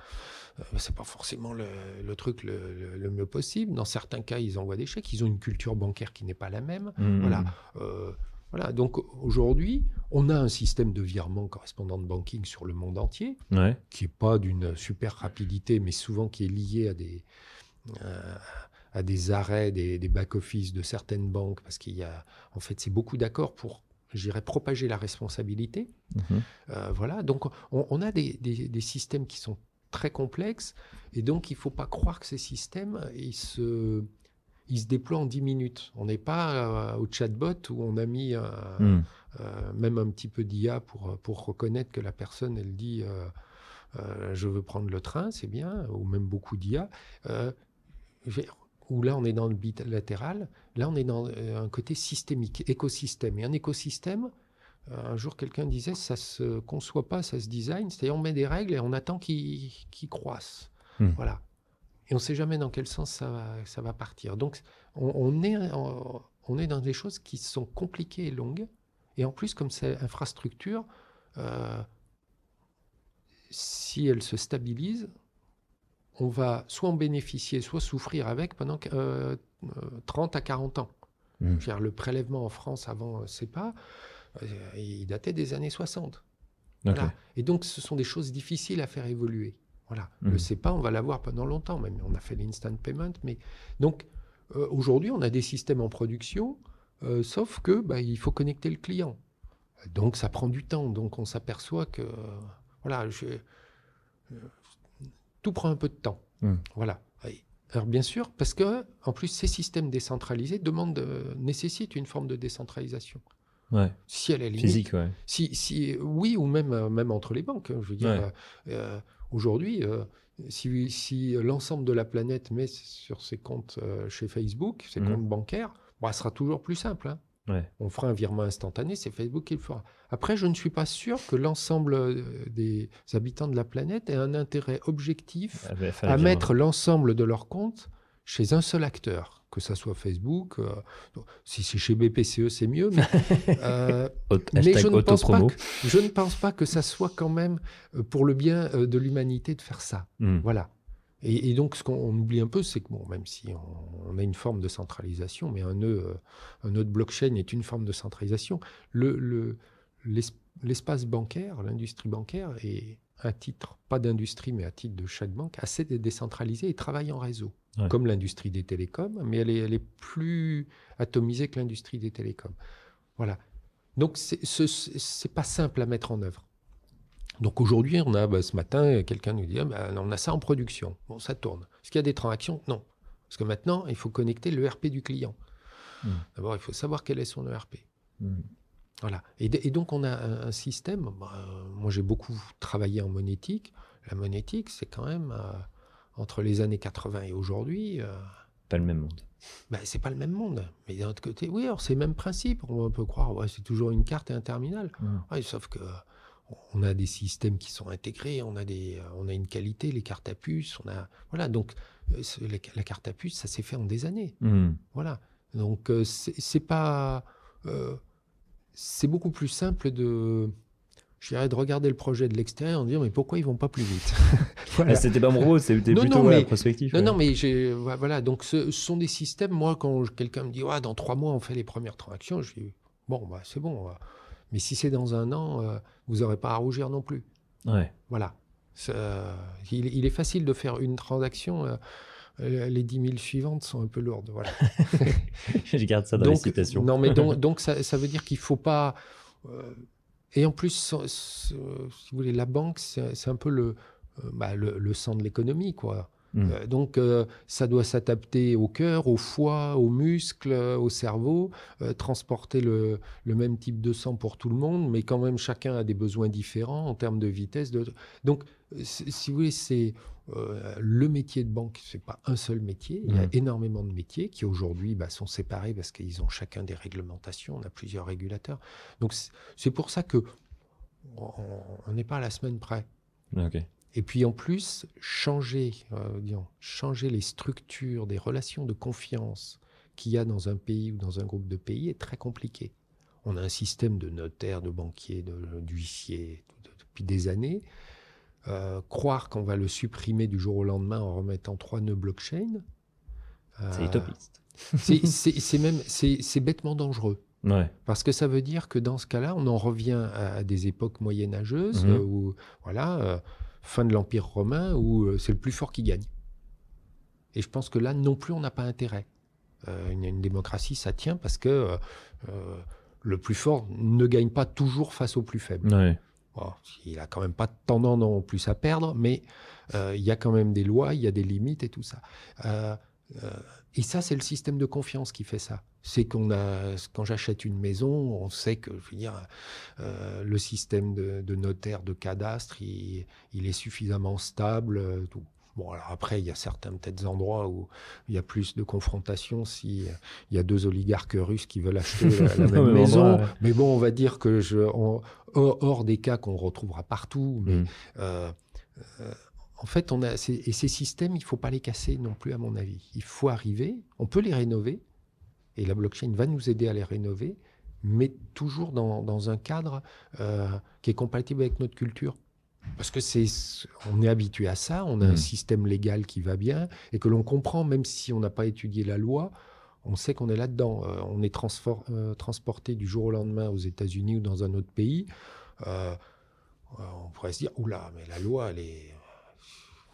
euh, c'est pas forcément le, le truc le, le- le mieux possible. Dans certains cas, ils envoient des chèques. Ils ont une culture bancaire qui n'est pas la même. Mm. Voilà. Euh, voilà. Donc aujourd'hui, on a un système de virement correspondant de banking sur le monde entier Ouais. qui n'est pas d'une super rapidité, mais souvent qui est lié à des, euh, à des arrêts des, des back-office de certaines banques, parce qu'il y a, en fait, c'est beaucoup d'accords pour, j'irais, propager la responsabilité. Mhm. Euh, voilà, donc on, on a des, des- des systèmes qui sont très complexes, et donc il ne faut pas croire que ces systèmes, ils se, ils se déploient en 10 minutes. On n'est pas euh, au chatbot où on a mis euh, même un petit peu d'IA pour, pour reconnaître que la personne, elle dit je veux prendre le train, c'est bien, ou même beaucoup d'IA. Où là, on est dans le bilatéral, là, on est dans euh, un côté systémique, écosystème. Et un écosystème, euh, un jour, quelqu'un disait, ça se conçoit pas, ça se design, c'est-à-dire on met des règles et on attend qu'ils croissent. Hmm. Voilà. Et on ne sait jamais dans quel sens ça va, ça va partir. Donc, on, on est, en- on est dans des choses qui sont compliquées et longues. Et en plus, comme c'est infrastructure, euh, si elle se stabilise, on va soit en bénéficier, soit souffrir avec pendant euh, euh, 30 à 40 ans. Mm. Dire, le prélèvement en France avant euh, CEPA, euh, il datait des années 60. Ok. Voilà. Et donc, ce sont des choses difficiles à faire évoluer. Voilà. Mhm. Le CEPA, on va l'avoir pendant longtemps, même. On a fait l'instant payment. Mais... Donc, euh, aujourd'hui, on a des systèmes en production, euh, sauf que bah, il faut connecter le client. Donc, ça prend du temps. Donc, on s'aperçoit que. voilà. je- tout prend un peu de temps. Mhm. Voilà. Alors, bien sûr, parce que, en plus, ces systèmes décentralisés demandent, euh, nécessitent une forme de décentralisation. Ouais. Si elle est Physique, ouais. si, si, oui, ou même, euh, même entre les banques. hein, Je veux dire, Ouais. euh, aujourd'hui, euh, si, si l'ensemble de la planète met sur ses comptes chez Facebook, ses Mhm. comptes bancaires, bah, ce sera toujours plus simple. hein. Ouais. On fera un virement instantané, c'est Facebook qui le fera. Après, je ne suis pas sûr que l'ensemble euh, des habitants de la planète ait un intérêt objectif Ah, faire à mettre l'ensemble de leurs comptes chez un seul acteur, que ça soit Facebook. euh, si c'est chez BPCE, c'est mieux. Mais, euh, mais je ne, pense pas que, je ne pense pas que ça soit quand même pour le bien de l'humanité de faire ça. Mm. Voilà. Et, donc, ce qu'on oublie un peu, c'est que bon, même si on, a une forme de centralisation, mais un nœud, euh, un nœud de blockchain est une forme de centralisation, le, l'espace bancaire, l'industrie bancaire est à titre, pas d'industrie, mais à titre de chaque banque, assez décentralisé et travaille en réseau, comme l'industrie des télécoms, mais elle est, elle est plus atomisée que l'industrie des télécoms. Voilà. Donc, c'est pas simple à mettre en œuvre. Donc aujourd'hui, on a bah, ce matin, quelqu'un nous dit ah, bah, on a ça en production. Bon, ça tourne. Est-ce qu'il y a des transactions? Non. Parce que maintenant, il faut connecter l'ERP du client. Hmm. D'abord, il faut savoir quel est son ERP. Hmm. Voilà. Et, donc, on a un, système. Bah, moi, j'ai beaucoup travaillé en monétique. La monétique, c'est quand même euh, entre les années 80 et aujourd'hui. Euh, pas le même monde. Ben, c'est pas le même monde. Mais d'un autre côté, oui, alors c'est le même principe. On peut croire, ouais, c'est toujours une carte et un terminal. Hmm. sauf que on a des systèmes qui sont intégrés, on a, des, euh, on a une qualité, les cartes à puce, on a, voilà, donc euh, la, carte à puce, ça s'est fait en des années. Hmm. Voilà. Donc euh, c'est pas. c'est beaucoup plus simple de. Je dirais de regarder le projet de l'extérieur en disant mais pourquoi ils vont pas plus vite? Voilà. C'était pas mon rôle, c'était plutôt non, mais, prospectif. Non, non, mais voilà, donc ce, sont des systèmes. Moi, quand quelqu'un me dit ouais, dans trois mois on fait les premières transactions, je dis bon, bah, c'est bon. Mais si c'est dans un an, euh, vous n'aurez pas à rougir non plus. Ouais. Voilà. Euh, il, est facile de faire une transaction. Euh, les 10 000 suivantes sont un peu lourdes. Voilà. Je garde ça dans les citations. Non, mais donc, donc ça, ça, veut dire qu'il ne faut pas. et en plus, si vous voulez, la banque, c'est un peu le, bah, le, le sang de l'économie, quoi. Mm. Euh, donc, euh, ça doit s'adapter au cœur, au foie, aux muscles, au cerveau, euh, transporter le, même type de sang pour tout le monde, mais quand même, chacun a des besoins différents en termes de vitesse. Donc, si vous voulez, c'est le métier de banque, c'est pas un seul métier. Il y a mm. énormément de métiers qui aujourd'hui bah, sont séparés parce qu'ils ont chacun des réglementations. On a plusieurs régulateurs. Donc, c'est pour ça que on n'est pas à la semaine près. Ok. Et puis en plus, changer, euh, changer les structures des relations de confiance qu'il y a dans un pays ou dans un groupe de pays est très compliqué. On a un système de notaires, de banquiers, d'huissiers depuis des années. Euh, croire qu'on va le supprimer du jour au lendemain en remettant trois nœuds blockchain. c'est euh, utopiste. c'est même c'est bêtement dangereux. Parce que ça veut dire que dans ce cas-là, on en revient à, des époques moyenâgeuses mmh. où voilà, fin de l'Empire romain où euh, c'est le plus fort qui gagne. Et je pense que là non plus on n'a pas intérêt. Euh, une, démocratie, ça tient parce que euh, le plus fort ne gagne pas toujours face au plus faible. il a quand même pas tendance non plus à perdre, mais il y a quand même des lois, il y a des limites et tout ça. Et ça, c'est le système de confiance qui fait ça c'est qu'on a, quand j'achète une maison, on sait que, je veux dire, euh, le système de, notaire, de cadastre, il, est suffisamment stable. Euh, tout. Bon, alors après, il y a certains peut-être endroits où il y a plus de confrontation si euh, il y a deux oligarques russes qui veulent acheter la, même maison. Mais bon, on va dire que je, hors des cas qu'on retrouvera partout, mais mm. En fait, on a et ces systèmes, il faut pas les casser non plus, à mon avis. Il faut arriver, on peut les rénover, et la blockchain va nous aider à les rénover, mais toujours dans, un cadre euh, qui est compatible avec notre culture. Parce que c'est, on est habitué à ça, on a un mmh. système légal qui va bien et que l'on comprend, même si on n'a pas étudié la loi, on sait qu'on est là-dedans. Euh, on est euh, transporté du jour au lendemain aux États-Unis ou dans un autre pays. on pourrait se dire, oula, mais la loi, elle est,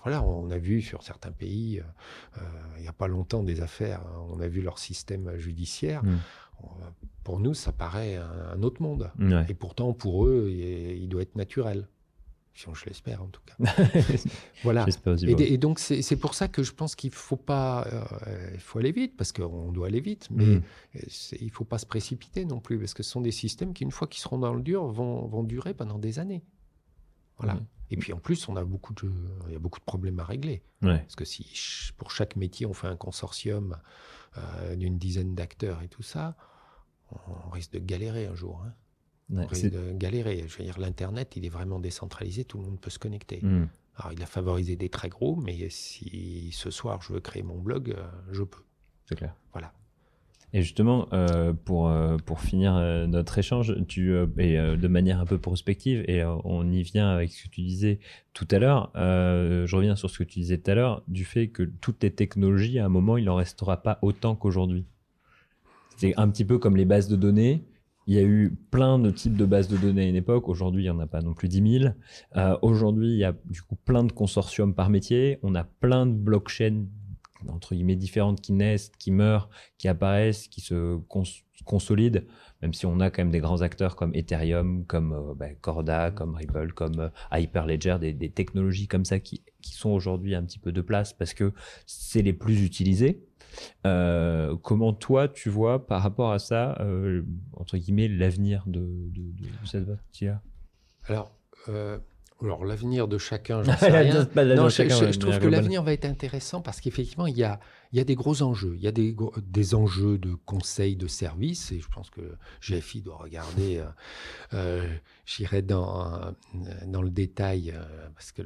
voilà, on a vu sur certains pays, euh, euh, il n'y a pas longtemps, des affaires, hein, on a vu leur système judiciaire. Mm. Pour nous, ça paraît un, autre monde. Et pourtant, pour eux, il, doit être naturel. Je l'espère en tout cas. voilà. Et, et, donc c'est pour ça que je pense qu'il faut pas, euh, il faut aller vite parce qu'on doit aller vite, mais mm. il il faut pas se précipiter non plus parce que ce sont des systèmes qui une fois qu'ils seront dans le dur vont, vont durer pendant des années. Voilà. Mm. Et puis en plus, on a beaucoup de, il y a beaucoup de problèmes à régler. Parce que si pour chaque métier, on fait un consortium euh, d'une dizaine d'acteurs et tout ça, on risque de galérer un jour. Hein. on risque de galérer. Je veux dire, l'Internet, il est vraiment décentralisé, tout le monde peut se connecter. Hmm. Alors, il a favorisé des très gros, mais si ce soir je veux créer mon blog, euh, je peux. C'est clair. Voilà. Et justement, euh, pour, euh, pour finir euh, notre échange, tu, et de manière un peu prospective, et on y vient avec ce que tu disais tout à l'heure, je reviens sur ce que tu disais tout à l'heure, du fait que toutes les technologies, à un moment, il n'en restera pas autant qu'aujourd'hui. C'est un petit peu comme les bases de données. Il y a eu plein de types de bases de données à une époque. Aujourd'hui, il n'y en a pas non plus 10 000. Aujourd'hui, il y a du coup plein de consortiums par métier. On a plein de blockchains entre guillemets différentes qui naissent, qui meurent, qui apparaissent, qui se consolident, même si on a quand même des grands acteurs comme Ethereum, comme euh, bah, Corda, comme Ripple, comme euh, Hyperledger, des, des, technologies comme ça qui, qui sont aujourd'hui un petit peu de place parce que c'est les plus utilisés. Euh, comment toi tu vois par rapport à ça, entre guillemets, l'avenir de, de, de, cette partie-là Alors, alors l'avenir de chacun, j'en sais rien. non, je, trouve que l'avenir va être intéressant parce qu'effectivement, il y a, il y a des gros enjeux. Il y a des, des enjeux de conseil, de service, et je pense que GFI doit regarder, euh, euh, j'irai dans, euh, dans le détail, parce que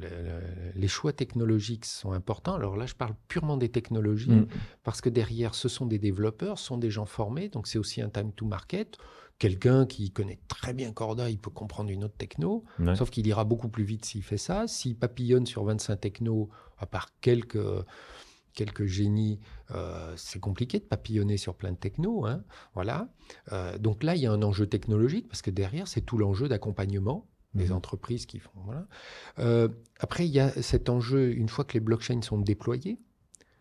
les choix technologiques sont importants. Alors là, je parle purement des technologies, mm. parce que derrière, ce sont des développeurs, ce sont des gens formés, donc c'est aussi un time to market. Quelqu'un qui connaît très bien Corda, il peut comprendre une autre techno, sauf qu'il ira beaucoup plus vite s'il fait ça. S'il papillonne sur 25 technos, à part quelques, quelques génies, euh, c'est compliqué de papillonner sur plein de technos. Hein, voilà. Euh, donc là, il y a un enjeu technologique, parce que derrière, c'est tout l'enjeu d'accompagnement des mhm. entreprises qui font. Voilà. Euh, après, il y a cet enjeu, une fois que les blockchains sont déployés,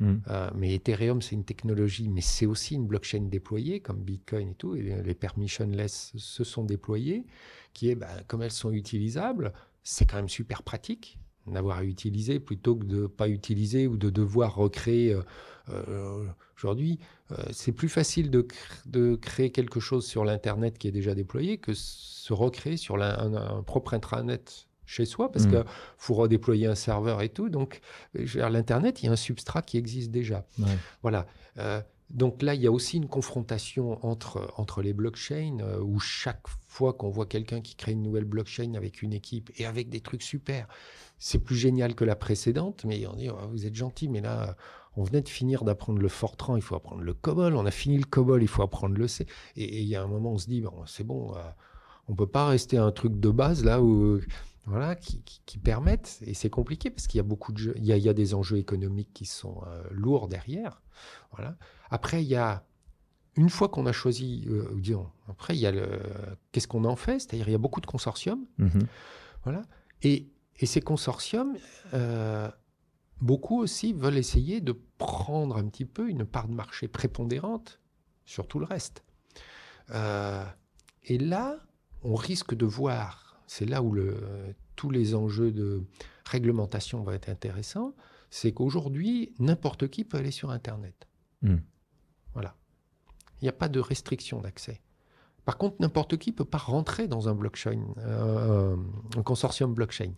Mm. Euh, mais Ethereum, c'est une technologie, mais c'est aussi une blockchain déployée, comme Bitcoin et tout. Les permissionless se sont déployés, qui est, bah, comme elles sont utilisables, c'est quand même super pratique d'avoir à utiliser plutôt que de ne pas utiliser ou de devoir recréer. Euh, euh, aujourd'hui, c'est plus facile de, de, créer quelque chose sur l'Internet qui est déjà déployé que se recréer sur un propre intranet chez soi parce mm. qu'il faut redéployer un serveur et tout. Donc, vers l'Internet, il y a un substrat qui existe déjà. Voilà. Euh, donc là, il y a aussi une confrontation entre, entre les blockchains euh, où chaque fois qu'on voit quelqu'un qui crée une nouvelle blockchain avec une équipe et avec des trucs super, c'est plus génial que la précédente. Mais on dit, oh, vous êtes gentil, mais là, on venait de finir d'apprendre le Fortran, il faut apprendre le COBOL. On a fini le COBOL, il faut apprendre le C. Et, il y a un moment, on se dit, bon, c'est bon, euh, on peut pas rester à un truc de base là où voilà, qui, permettent, et c'est compliqué parce qu'il y a beaucoup de il y a, des enjeux économiques qui sont euh, lourds derrière. Voilà. Après, il y a, une fois qu'on a choisi, euh, disons, après, il y a le, qu'est-ce qu'on en fait? C'est-à-dire, il y a beaucoup de consortiums. Mm-hmm. Voilà. Et, et, ces consortiums, euh, beaucoup aussi veulent essayer de prendre un petit peu une part de marché prépondérante sur tout le reste. et là, on risque de voir c'est là où le, tous les enjeux de réglementation vont être intéressants, c'est qu'aujourd'hui, n'importe qui peut aller sur Internet. Hmm. Voilà. Il n'y a pas de restriction d'accès. Par contre, n'importe qui ne peut pas rentrer dans un blockchain, euh, un consortium blockchain.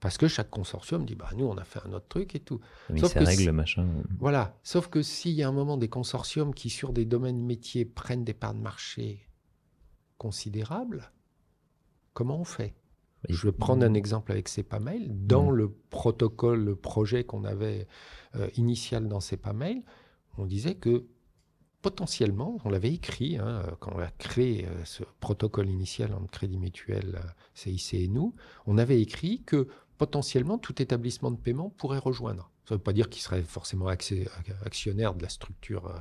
Parce que chaque consortium dit, bah, nous, on a fait un autre truc et tout. Mais Sauf règle, machin. Voilà. Sauf que s'il y a un moment des consortiums qui, sur des domaines métiers, prennent des parts de marché considérables, Comment on fait? Je vais prendre un exemple avec CEPAMail. Dans le protocole, le projet qu'on avait euh, initial dans CEPAMail, on disait que potentiellement, on l'avait écrit, hein, quand on a créé euh, ce protocole initial entre Crédit Mutuel, CIC et nous, on avait écrit que potentiellement tout établissement de paiement pourrait rejoindre. Ça ne veut pas dire qu'il serait forcément actionnaire de la structure euh,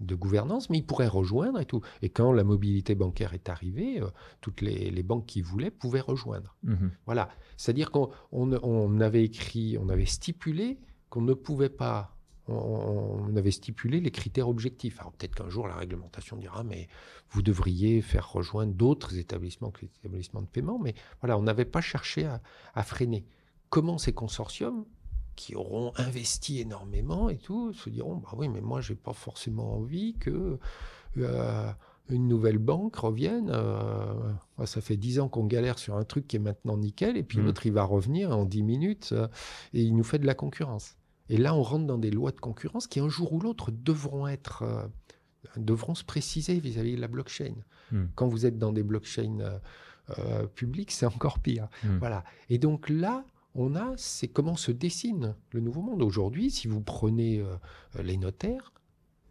de gouvernance, mais il pourrait rejoindre et tout. Et quand la mobilité bancaire est arrivée, euh, toutes les, banques qui voulaient pouvaient rejoindre. Mhm. Voilà. C'est-à-dire qu'on avait écrit, on avait stipulé qu'on ne pouvait pas on, avait stipulé les critères objectifs. Alors peut-être qu'un jour la réglementation dira, mais vous devriez faire rejoindre d'autres établissements que les établissements de paiement. Mais voilà, on n'avait pas cherché à, à, freiner. Comment ces consortiums qui auront investi énormément et tout, se diront bah oui, mais moi j'ai pas forcément envie que euh, une nouvelle banque revienne. Euh, ça fait dix ans qu'on galère sur un truc qui est maintenant nickel, et puis mmh. l'autre il va revenir en dix minutes euh, et il nous fait de la concurrence. Et là, on rentre dans des lois de concurrence qui un jour ou l'autre devront être devront se préciser vis-à-vis de la blockchain. Mmh. Quand vous êtes dans des blockchains publiques, c'est encore pire. Mmh. Voilà. Et donc là, on a, c'est comment se dessine le nouveau monde. Aujourd'hui, si vous prenez euh, les notaires,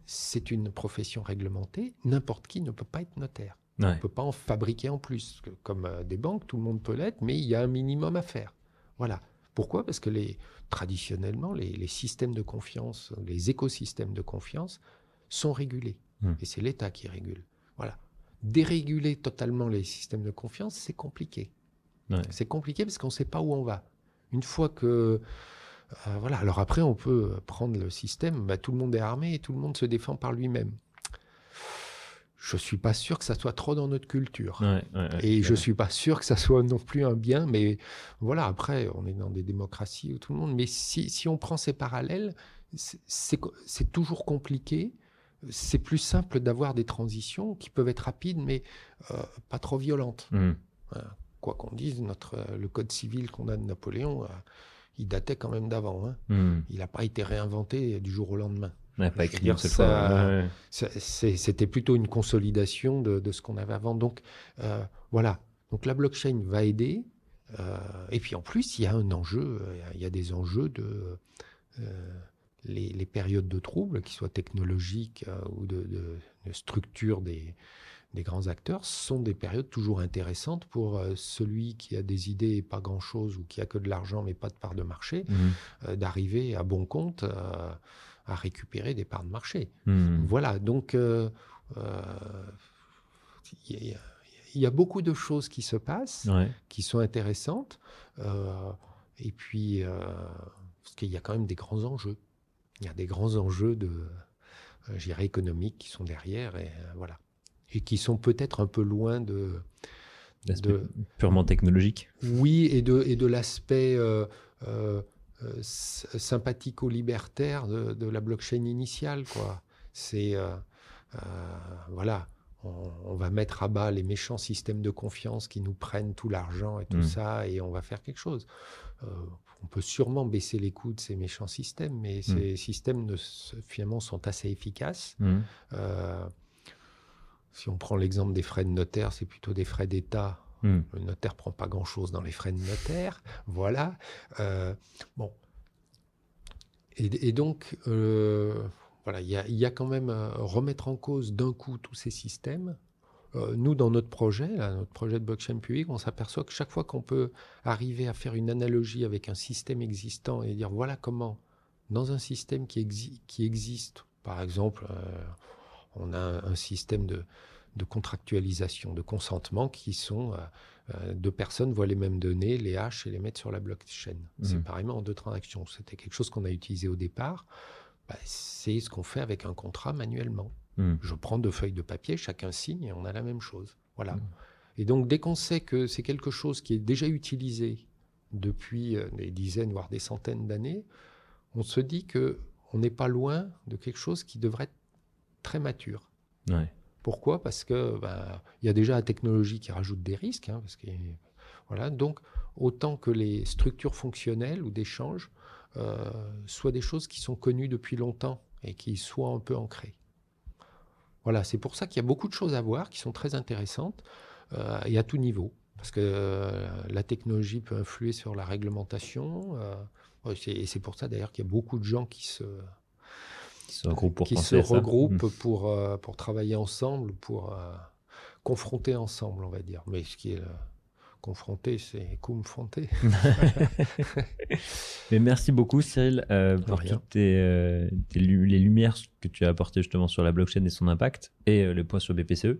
c'est une profession réglementée. N'importe qui ne peut pas être notaire. On ne peut pas en fabriquer en plus. Comme euh, des banques, tout le monde peut l'être, mais il y a un minimum à faire. Voilà. Pourquoi? Parce que les, traditionnellement, les, systèmes de confiance, les écosystèmes de confiance sont régulés. Hmm. Et c'est l'État qui régule. Voilà. Déréguler totalement les systèmes de confiance, c'est compliqué. C'est compliqué parce qu'on ne sait pas où on va. Une fois que euh, voilà. Alors après, on peut prendre le système, bah, tout le monde est armé et tout le monde se défend par lui-même. Je ne suis pas sûr que ça soit trop dans notre culture. et je ne suis pas sûr que ça soit non plus un bien. Mais voilà, après, on est dans des démocraties où tout le monde. Mais si, on prend ces parallèles, c'est toujours compliqué. C'est plus simple d'avoir des transitions qui peuvent être rapides, mais euh, pas trop violentes. Mmh. Quoi qu'on dise, notre, le code civil qu'on a de Napoléon, euh, il datait quand même d'avant. Hein. Hmm. Il n'a pas été réinventé du jour au lendemain. N'a pas écrit C'était plutôt une consolidation de, ce qu'on avait avant. Donc euh, voilà. Donc la blockchain va aider. Euh, et puis en plus, il y a un enjeu. Il y a des enjeux de euh, les, périodes de troubles, qui soient technologiques ou de, de structure des, des grands acteurs sont des périodes toujours intéressantes pour euh, celui qui a des idées et pas grand-chose ou qui a que de l'argent mais pas de part de marché, mmh. euh, d'arriver à bon compte euh, à récupérer des parts de marché. Mmh. Voilà, donc il y, a beaucoup de choses qui se passent, qui sont intéressantes, et puis parce qu'il y a quand même des grands enjeux. Il y a des grands enjeux de, économiques qui sont derrière, et voilà et qui sont peut-être un peu loin de, de purement technologique. Oui, et de, et de l'aspect euh, euh, sympathico-libertaire de, de, la blockchain initiale. Quoi. C'est euh, voilà, on, va mettre à bas les méchants systèmes de confiance qui nous prennent tout l'argent et tout hmm. ça, et on va faire quelque chose. on peut sûrement baisser les coûts de ces méchants systèmes, mais hmm. ces systèmes ne, finalement sont assez efficaces. Hmm. Si on prend l'exemple des frais de notaire, c'est plutôt des frais d'État. Hmm. Le notaire prend pas grand-chose dans les frais de notaire. Voilà. Euh, bon. Et, donc, euh, voilà, il y, a quand même euh, remettre en cause d'un coup tous ces systèmes. nous, dans notre projet, notre projet de blockchain public, on s'aperçoit que chaque fois qu'on peut arriver à faire une analogie avec un système existant et dire voilà comment, dans un système qui, qui existe, par exemple, on a un, système de, contractualisation, de consentement qui sont euh, euh, deux personnes voient les mêmes données, les hachent et les mettent sur la blockchain. Mmh. Séparément en deux transactions. C'était quelque chose qu'on a utilisé au départ. Bah, c'est ce qu'on fait avec un contrat manuellement. Mmh. Je prends deux feuilles de papier, chacun signe et on a la même chose. Voilà. Mmh. Et donc dès qu'on sait que c'est quelque chose qui est déjà utilisé depuis euh, des dizaines voire des centaines d'années, on se dit que on n'est pas loin de quelque chose qui devrait être très mature. Pourquoi? Parce que bah, il y a déjà la technologie qui rajoute des risques. Hein, parce que, voilà, donc autant que les structures fonctionnelles ou d'échange euh, soient des choses qui sont connues depuis longtemps et qui soient un peu ancrées. Voilà, c'est pour ça qu'il y a beaucoup de choses à voir qui sont très intéressantes euh, et à tout niveau. Parce que euh, la technologie peut influer sur la réglementation. et c'est pour ça d'ailleurs qu'il y a beaucoup de gens qui se, se regroupent pour, qui se regroupent hmm. pour, euh, pour travailler ensemble, pour euh, confronter ensemble, on va dire. Mais ce qui est confronter, c'est confronter. Mais merci beaucoup, Cyril, euh, pour toutes les lumières que tu as apportées justement sur la blockchain et son impact, et le point sur BPCE.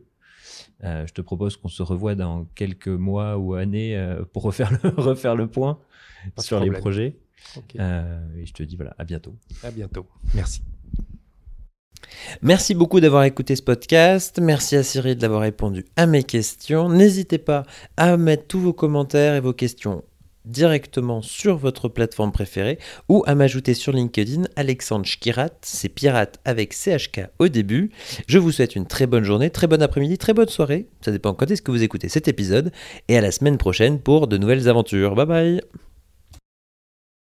je te propose qu'on se revoie dans quelques mois ou années pour refaire le, refaire le point sur les projets. et je te dis voilà, à bientôt. À bientôt. Merci. Merci beaucoup d'avoir écouté ce podcast. Merci à Cyril d'avoir répondu à mes questions. N'hésitez pas à mettre tous vos commentaires et vos questions directement sur votre plateforme préférée ou à m'ajouter sur LinkedIn Alexandre Schkirat, c'est pirate avec CHK au début. Je vous souhaite une très bonne journée, très bon après-midi, très bonne soirée, ça dépend quand est-ce que vous écoutez cet épisode, et à la semaine prochaine pour de nouvelles aventures. Bye bye